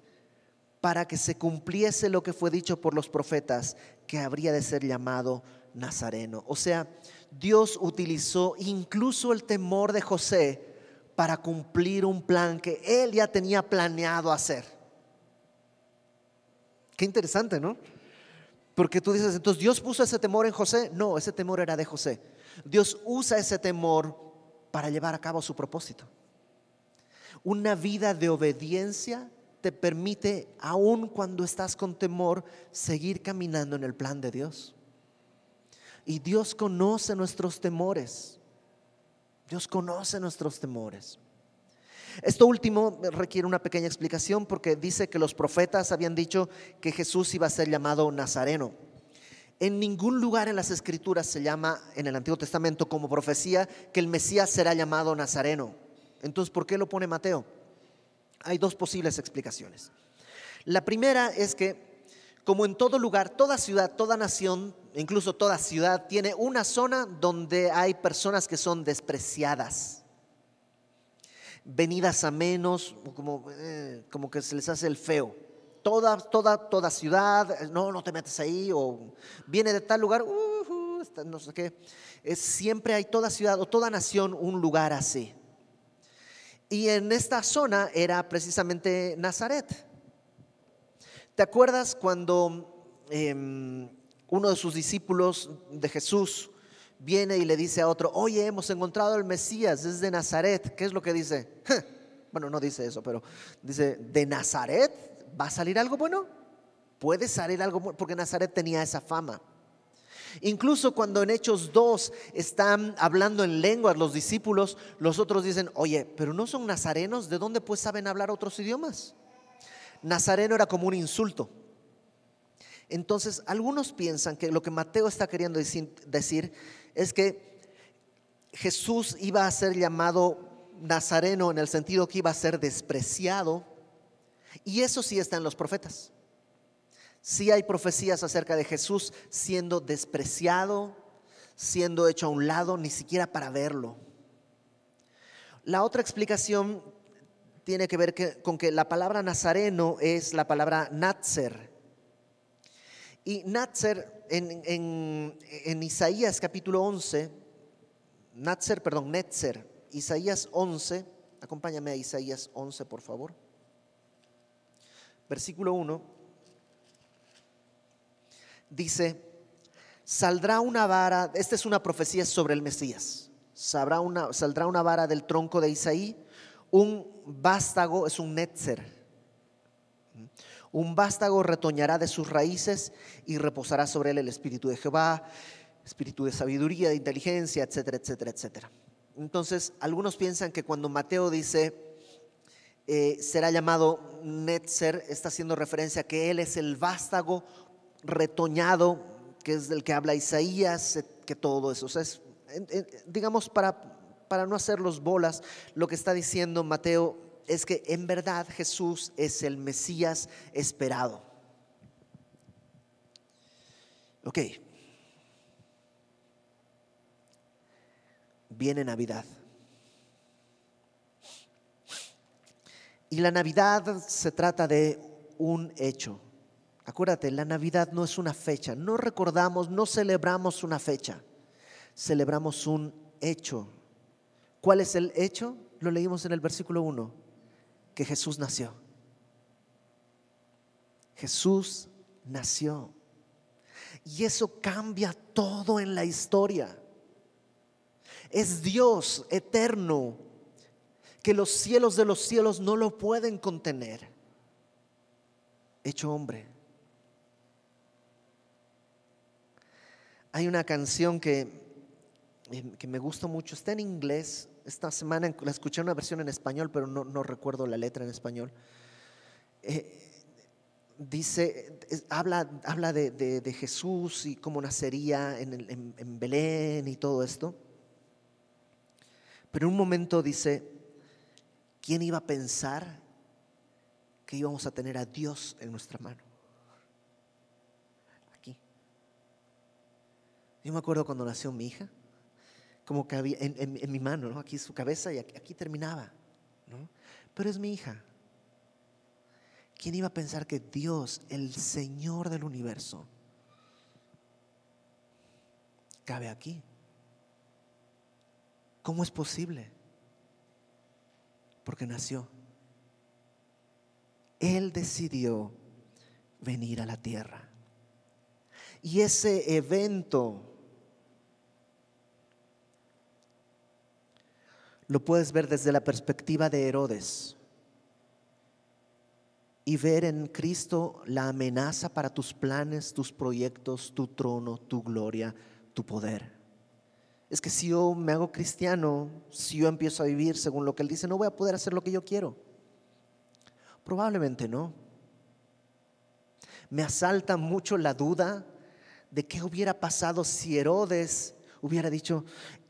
para que se cumpliese lo que fue dicho por los profetas, que habría de ser llamado Nazareno. O sea, Dios utilizó incluso el temor de José para cumplir un plan que él ya tenía planeado hacer. Qué interesante, ¿no? Porque tú dices, entonces Dios puso ese temor en José. No, ese temor era de José. Dios usa ese temor para llevar a cabo su propósito. Una vida de obediencia te permite, aun cuando estás con temor, seguir caminando en el plan de Dios. Y Dios conoce nuestros temores. Dios conoce nuestros temores. Esto último requiere una pequeña explicación porque dice que los profetas habían dicho que Jesús iba a ser llamado Nazareno. En ningún lugar en las escrituras se llama en el Antiguo Testamento como profecía que el Mesías será llamado Nazareno. Entonces, ¿por qué lo pone Mateo? Hay dos posibles explicaciones. La primera es que, como en todo lugar, toda ciudad, toda nación incluso toda ciudad, tiene una zona donde hay personas que son despreciadas, venidas a menos, como, eh, como que se les hace el feo. Toda, toda, toda ciudad, no, no te metes ahí, o viene de tal lugar, uh, no sé qué. Es, siempre hay toda ciudad o toda nación un lugar así. Y en esta zona era precisamente Nazaret. ¿Te acuerdas cuando em, uno de sus discípulos de Jesús viene y le dice a otro, oye, hemos encontrado al Mesías, es de Nazaret. ¿Qué es lo que dice? Bueno, no dice eso, pero dice, ¿de Nazaret va a salir algo bueno? Puede salir algo bueno, porque Nazaret tenía esa fama. Incluso cuando en Hechos 2 están hablando en lenguas los discípulos, los otros dicen, oye, pero no son nazarenos, ¿de dónde pues saben hablar otros idiomas? Nazareno era como un insulto. Entonces, algunos piensan que lo que Mateo está queriendo decir es que Jesús iba a ser llamado Nazareno en el sentido que iba a ser despreciado. Y eso sí está en los profetas. Sí hay profecías acerca de Jesús siendo despreciado, siendo hecho a un lado, ni siquiera para verlo. La otra explicación tiene que ver con que la palabra nazareno es la palabra natzer, y Natzer en, Isaías capítulo 11, Natzer, perdón, Netzer, Isaías 11, acompáñame a Isaías 11 por favor. Versículo 1 dice, saldrá una vara, esta es una profecía sobre el Mesías, saldrá una, saldrá una vara del tronco de Isaí, un vástago es un Netzer un vástago retoñará de sus raíces y reposará sobre él el espíritu de Jehová, espíritu de sabiduría, de inteligencia, etcétera, etcétera, etcétera. Entonces, algunos piensan que cuando Mateo dice eh, será llamado Netzer, está haciendo referencia a que él es el vástago retoñado, que es del que habla Isaías, que todo eso. O sea, digamos, para, para no hacer los bolas, lo que está diciendo Mateo es que en verdad Jesús es el Mesías esperado. Ok. Viene Navidad. Y la Navidad se trata de un hecho. Acuérdate, la Navidad no es una fecha. No recordamos, no celebramos una fecha. Celebramos un hecho. ¿Cuál es el hecho? Lo leímos en el versículo 1, que Jesús nació. Jesús nació. Y eso cambia todo en la historia. Es Dios eterno que los cielos de los cielos no lo pueden contener. Hecho hombre. Hay una canción que, eh, que me gusta mucho, está en inglés. Esta semana la escuché en una versión en español, pero no, recuerdo la letra en español. Eh, dice, habla, habla de, Jesús y cómo nacería en, en Belén y todo esto. Pero en un momento dice, ¿quién iba a pensar que íbamos a tener a Dios en nuestra mano? Aquí. Yo me acuerdo cuando nació mi hija, como que había en, mi mano, ¿no? aquí su cabeza y aquí, terminaba. ¿no? Pero es mi hija. ¿Quién iba a pensar que Dios, el Señor del universo, cabe aquí? ¿Cómo es posible? Porque nació. Él decidió venir a la tierra. Y ese evento lo puedes ver desde la perspectiva de Herodes y ver en Cristo la amenaza para tus planes, tus proyectos, tu trono, tu gloria, tu poder. Es que si yo me hago cristiano, si yo empiezo a vivir según lo que Él dice, no voy a poder hacer lo que yo quiero. Probablemente no. Me asalta mucho la duda de qué hubiera pasado si Herodes hubiera dicho,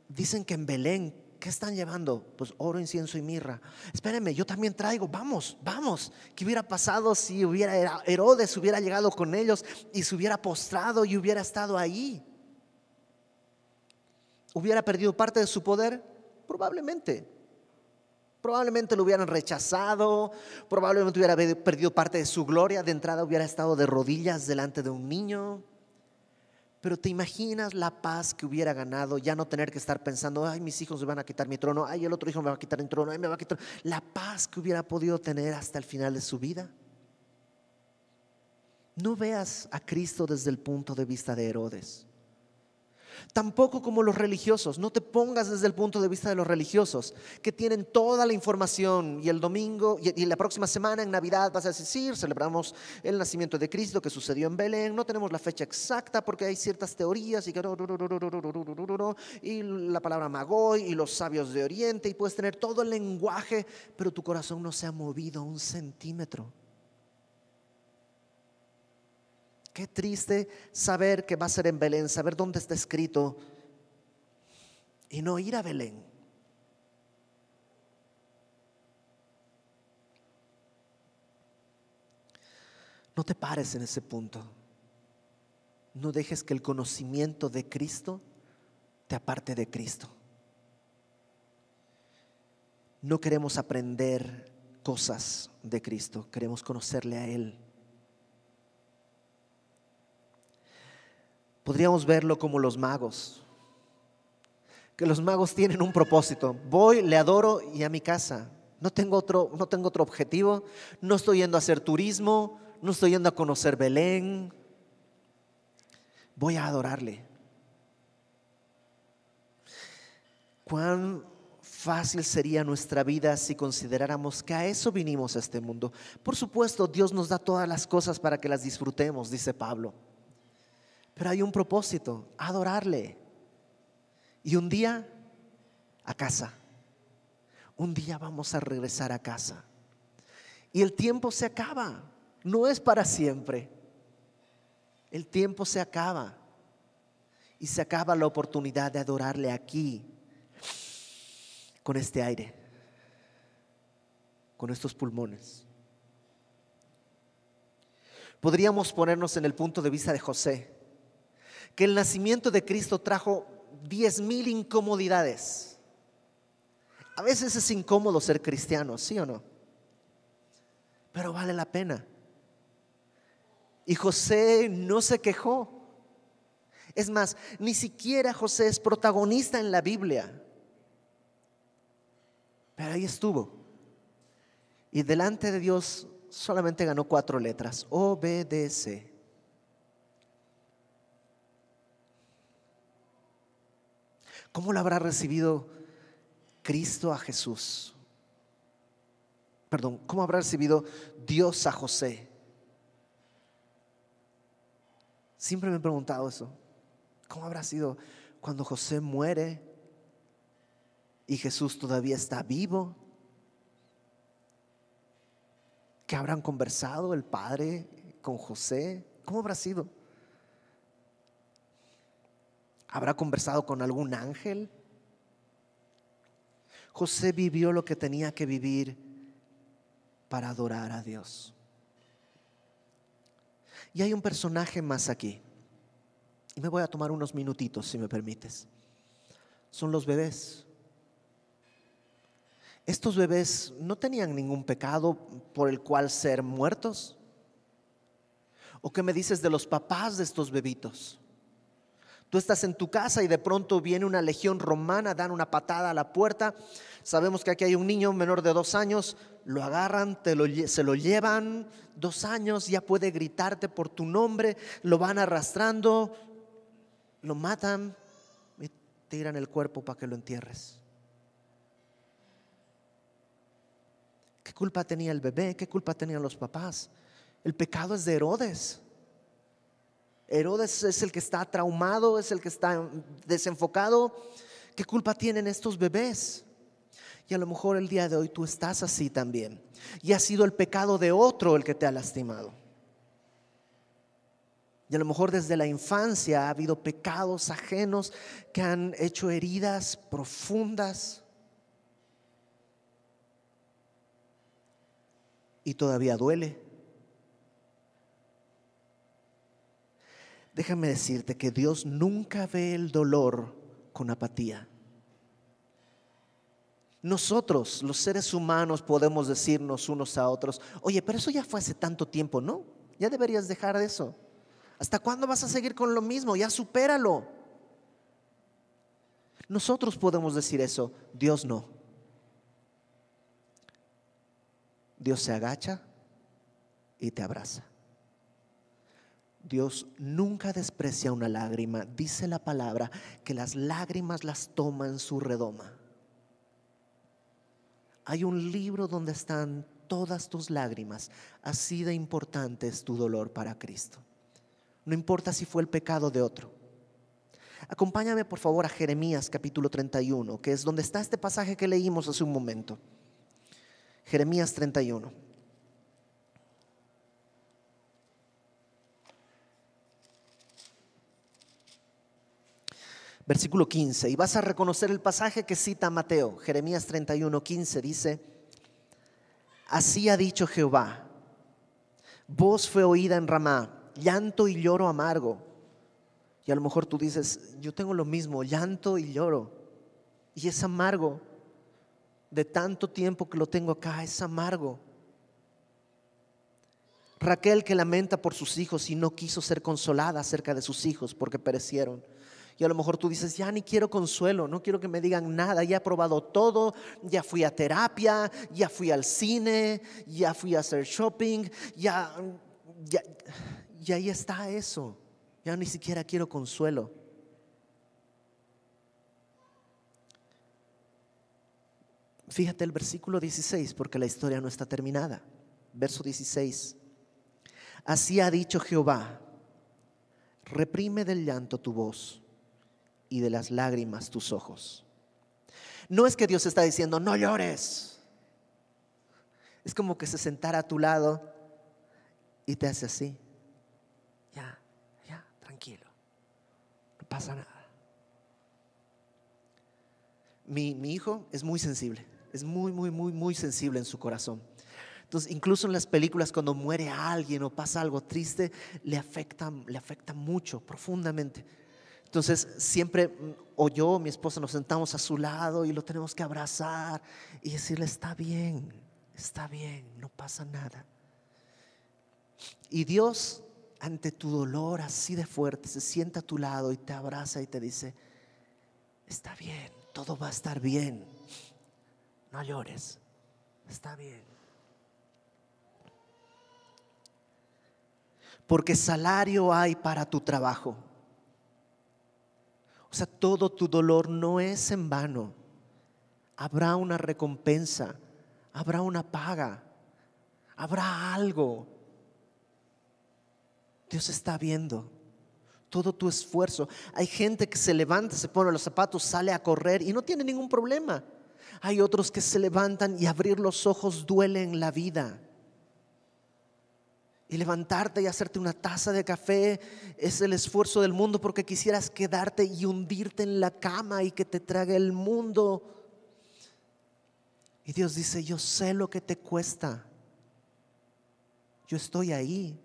dicen que en Belén ¿Qué están llevando? Pues oro, incienso y mirra. Espérenme, yo también traigo. Vamos, vamos. ¿Qué hubiera pasado si hubiera Herodes hubiera llegado con ellos y se hubiera postrado y hubiera estado ahí? ¿Hubiera perdido parte de su poder? Probablemente. Probablemente lo hubieran rechazado, probablemente hubiera perdido parte de su gloria, de entrada hubiera estado de rodillas delante de un niño. Pero te imaginas la paz que hubiera ganado, ya no tener que estar pensando, ay, mis hijos me van a quitar mi trono, ay, el otro hijo me va a quitar el trono, ay, me va a quitar. La paz que hubiera podido tener hasta el final de su vida. No veas a Cristo desde el punto de vista de Herodes. Tampoco como los religiosos, no te pongas desde el punto de vista de los religiosos, que tienen toda la información y el domingo y, la próxima semana en Navidad vas a decir, celebramos el nacimiento de Cristo que sucedió en Belén, no tenemos la fecha exacta porque hay ciertas teorías y, y la palabra magoy y los sabios de Oriente y puedes tener todo el lenguaje, pero tu corazón no se ha movido un centímetro. Qué triste saber que va a ser en Belén, saber dónde está escrito y no ir a Belén. No te pares en ese punto. No dejes que el conocimiento de Cristo te aparte de Cristo. No queremos aprender cosas de Cristo, queremos conocerle a Él. Podríamos verlo como los magos. Que los magos tienen un propósito. Voy, le adoro y a mi casa. No tengo otro, no tengo otro objetivo. No estoy yendo a hacer turismo. No estoy yendo a conocer Belén. Voy a adorarle. Cuán fácil sería nuestra vida si consideráramos que a eso vinimos a este mundo. Por supuesto, Dios nos da todas las cosas para que las disfrutemos, dice Pablo. Pero hay un propósito, adorarle. Y un día a casa. Un día vamos a regresar a casa. Y el tiempo se acaba. No es para siempre. El tiempo se acaba. Y se acaba la oportunidad de adorarle aquí, con este aire. con estos pulmones. Podríamos ponernos en el punto de vista de José, que el nacimiento de Cristo trajo diez mil incomodidades. A veces es incómodo ser cristiano, ¿sí o no? Pero vale la pena. Y José no se quejó. Es más, ni siquiera José es protagonista en la Biblia. Pero ahí estuvo. Y delante de Dios solamente ganó cuatro letras. Obedece. ¿Cómo lo habrá recibido Cristo a Jesús? Perdón, ¿cómo habrá recibido Dios a José? Siempre me he preguntado eso. ¿Cómo habrá sido cuando José muere y Jesús todavía está vivo? ¿Qué habrán conversado el Padre con José? ¿Cómo habrá sido? ¿Habrá conversado con algún ángel? José vivió lo que tenía que vivir para adorar a Dios. Y hay un personaje más aquí. Y me voy a tomar unos minutitos, si me permites. Son los bebés. Estos bebés no tenían ningún pecado por el cual ser muertos. ¿O qué me dices de los papás de estos bebitos? Tú estás en tu casa y de pronto viene una legión romana, dan una patada a la puerta. Sabemos que aquí hay un niño menor de dos años, lo agarran, te lo, se lo llevan dos años, ya puede gritarte por tu nombre, lo van arrastrando, lo matan y tiran el cuerpo para que lo entierres. ¿Qué culpa tenía el bebé? ¿Qué culpa tenían los papás? El pecado es de Herodes. Herodes es el que está traumado, es el que está desenfocado. ¿Qué culpa tienen estos bebés? Y a lo mejor el día de hoy tú estás así también. Y ha sido el pecado de otro el que te ha lastimado. Y a lo mejor desde la infancia ha habido pecados ajenos que han hecho heridas profundas. Y todavía duele. Déjame decirte que Dios nunca ve el dolor con apatía. Nosotros, los seres humanos, podemos decirnos unos a otros, oye, pero eso ya fue hace tanto tiempo, ¿no? Ya deberías dejar de eso. ¿Hasta cuándo vas a seguir con lo mismo? Ya supéralo. Nosotros podemos decir eso, Dios no. Dios se agacha y te abraza. Dios nunca desprecia una lágrima. Dice la palabra que las lágrimas las toma en su redoma. Hay un libro donde están todas tus lágrimas. Así de importante es tu dolor para Cristo. No importa si fue el pecado de otro. Acompáñame por favor a Jeremías capítulo 31, que es donde está este pasaje que leímos hace un momento. Jeremías 31. Versículo 15. Y vas a reconocer el pasaje que cita Mateo. Jeremías 31, 15 dice, así ha dicho Jehová, voz fue oída en Ramá llanto y lloro amargo. Y a lo mejor tú dices, yo tengo lo mismo, llanto y lloro. Y es amargo. De tanto tiempo que lo tengo acá, es amargo. Raquel que lamenta por sus hijos y no quiso ser consolada acerca de sus hijos porque perecieron. Y a lo mejor tú dices, ya ni quiero consuelo, no quiero que me digan nada, ya he probado todo, ya fui a terapia, ya fui al cine, ya fui a hacer shopping, ya, ya y ahí está eso. Ya ni siquiera quiero consuelo. Fíjate el versículo 16, porque la historia no está terminada. Verso 16. Así ha dicho Jehová, reprime del llanto tu voz y de las lágrimas tus ojos. No es que Dios está diciendo, no llores. Es como que se sentara a tu lado y te hace así. pasa nada. Mi, hijo es muy sensible. es muy, muy, muy, muy sensible en su corazón. Entonces, incluso en las películas, cuando muere alguien o pasa algo triste, le afecta, le afecta mucho, profundamente. Entonces, siempre, o yo mi esposa nos sentamos a su lado y lo tenemos que abrazar y decirle, está bien, está bien, no pasa nada. Y Dios, ante tu dolor así de fuerte, se sienta a tu lado y te abraza y te dice, está bien, todo va a estar bien, no llores, está bien. Porque salario hay para tu trabajo. O sea, todo tu dolor no es en vano. Habrá una recompensa, habrá una paga, habrá algo. Dios está viendo todo tu esfuerzo. Hay gente que se levanta, se pone los zapatos, sale a correr y no tiene ningún problema. Hay otros que se levantan y abrir los ojos duele en la vida. Y levantarte y hacerte una taza de café es el esfuerzo del mundo porque quisieras quedarte y hundirte en la cama y que te trague el mundo. Y Dios dice, yo sé lo que te cuesta. Yo estoy ahí.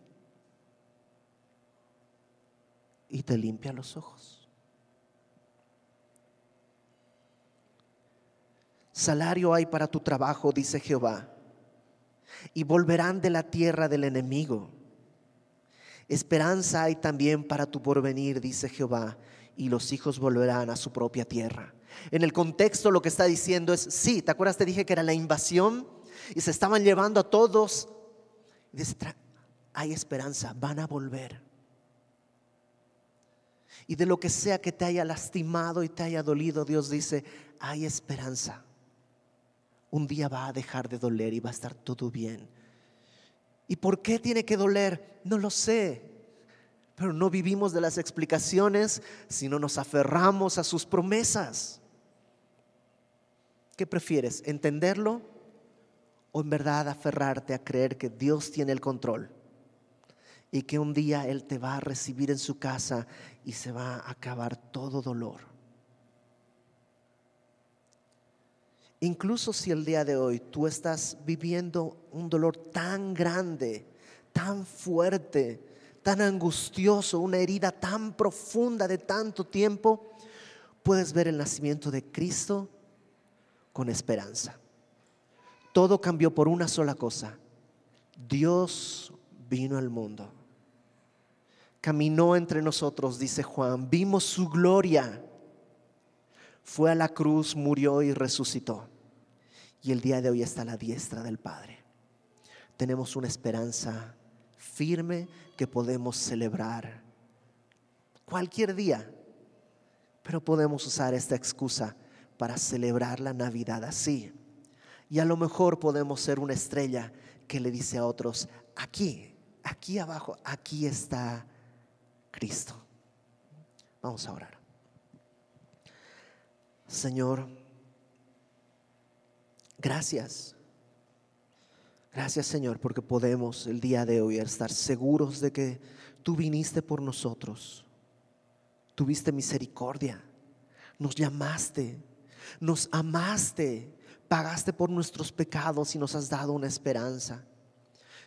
Y te limpia los ojos. Salario hay para tu trabajo, dice Jehová y volverán de la tierra del enemigo. Esperanza hay también para tu porvenir, dice Jehová, y los hijos volverán a su propia tierra. En el contexto lo que está diciendo es, sí, ¿te acuerdas? Te dije que era la invasión y se estaban llevando a todos. Hay esperanza, van a volver. Y de lo que sea que te haya lastimado y te haya dolido, Dios dice, hay esperanza un día va a dejar de doler y va a estar todo bien. ¿Y por qué tiene que doler? No lo sé. Pero no vivimos de las explicaciones, sino nos aferramos a sus promesas. ¿Qué prefieres? ¿Entenderlo o en verdad aferrarte a creer que Dios tiene el control? Y que un día Él te va a recibir en su casa y se va a acabar todo dolor. Incluso si el día de hoy tú estás viviendo un dolor tan grande, tan fuerte, tan angustioso, una herida tan profunda de tanto tiempo, puedes ver el nacimiento de Cristo con esperanza. Todo cambió por una sola cosa. Dios vino al mundo. Caminó entre nosotros, dice Juan. Vimos su gloria. Fue a la cruz, murió y resucitó y el día de hoy está a la diestra del Padre. Tenemos una esperanza firme que podemos celebrar cualquier día, pero podemos usar esta excusa para celebrar la Navidad así. Y a lo mejor podemos ser una estrella que le dice a otros, aquí, aquí abajo, aquí está Cristo. Vamos a orar. Señor, Gracias. Gracias Señor porque podemos el día de hoy estar seguros de que tú viniste por nosotros. Tuviste misericordia. Nos llamaste. Nos amaste. Pagaste por nuestros pecados y nos has dado una esperanza.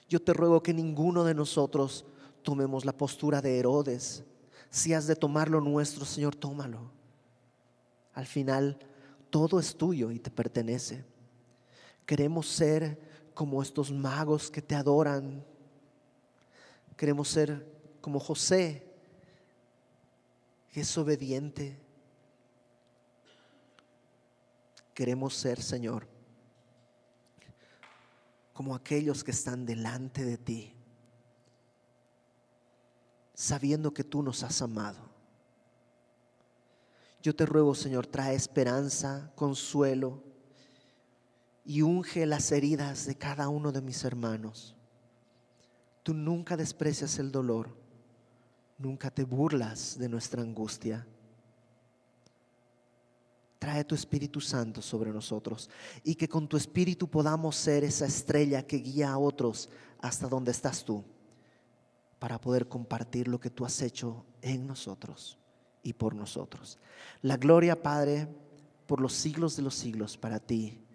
Yo te ruego que ninguno de nosotros tomemos la postura de Herodes. Si has de tomar lo nuestro, Señor, tómalo. Al final, todo es tuyo y te pertenece. Queremos ser como estos magos que te adoran. Queremos ser como José, que es obediente. Queremos ser, Señor, como aquellos que están delante de ti, sabiendo que tú nos has amado. Yo te ruego, Señor, trae esperanza, consuelo y unge las heridas de cada uno de mis hermanos. Tú nunca desprecias el dolor, nunca te burlas de nuestra angustia. Trae tu Espíritu Santo sobre nosotros y que con tu Espíritu podamos ser esa estrella que guía a otros hasta donde estás tú, para poder compartir lo que tú has hecho en nosotros y por nosotros. La gloria, Padre, por los siglos de los siglos para ti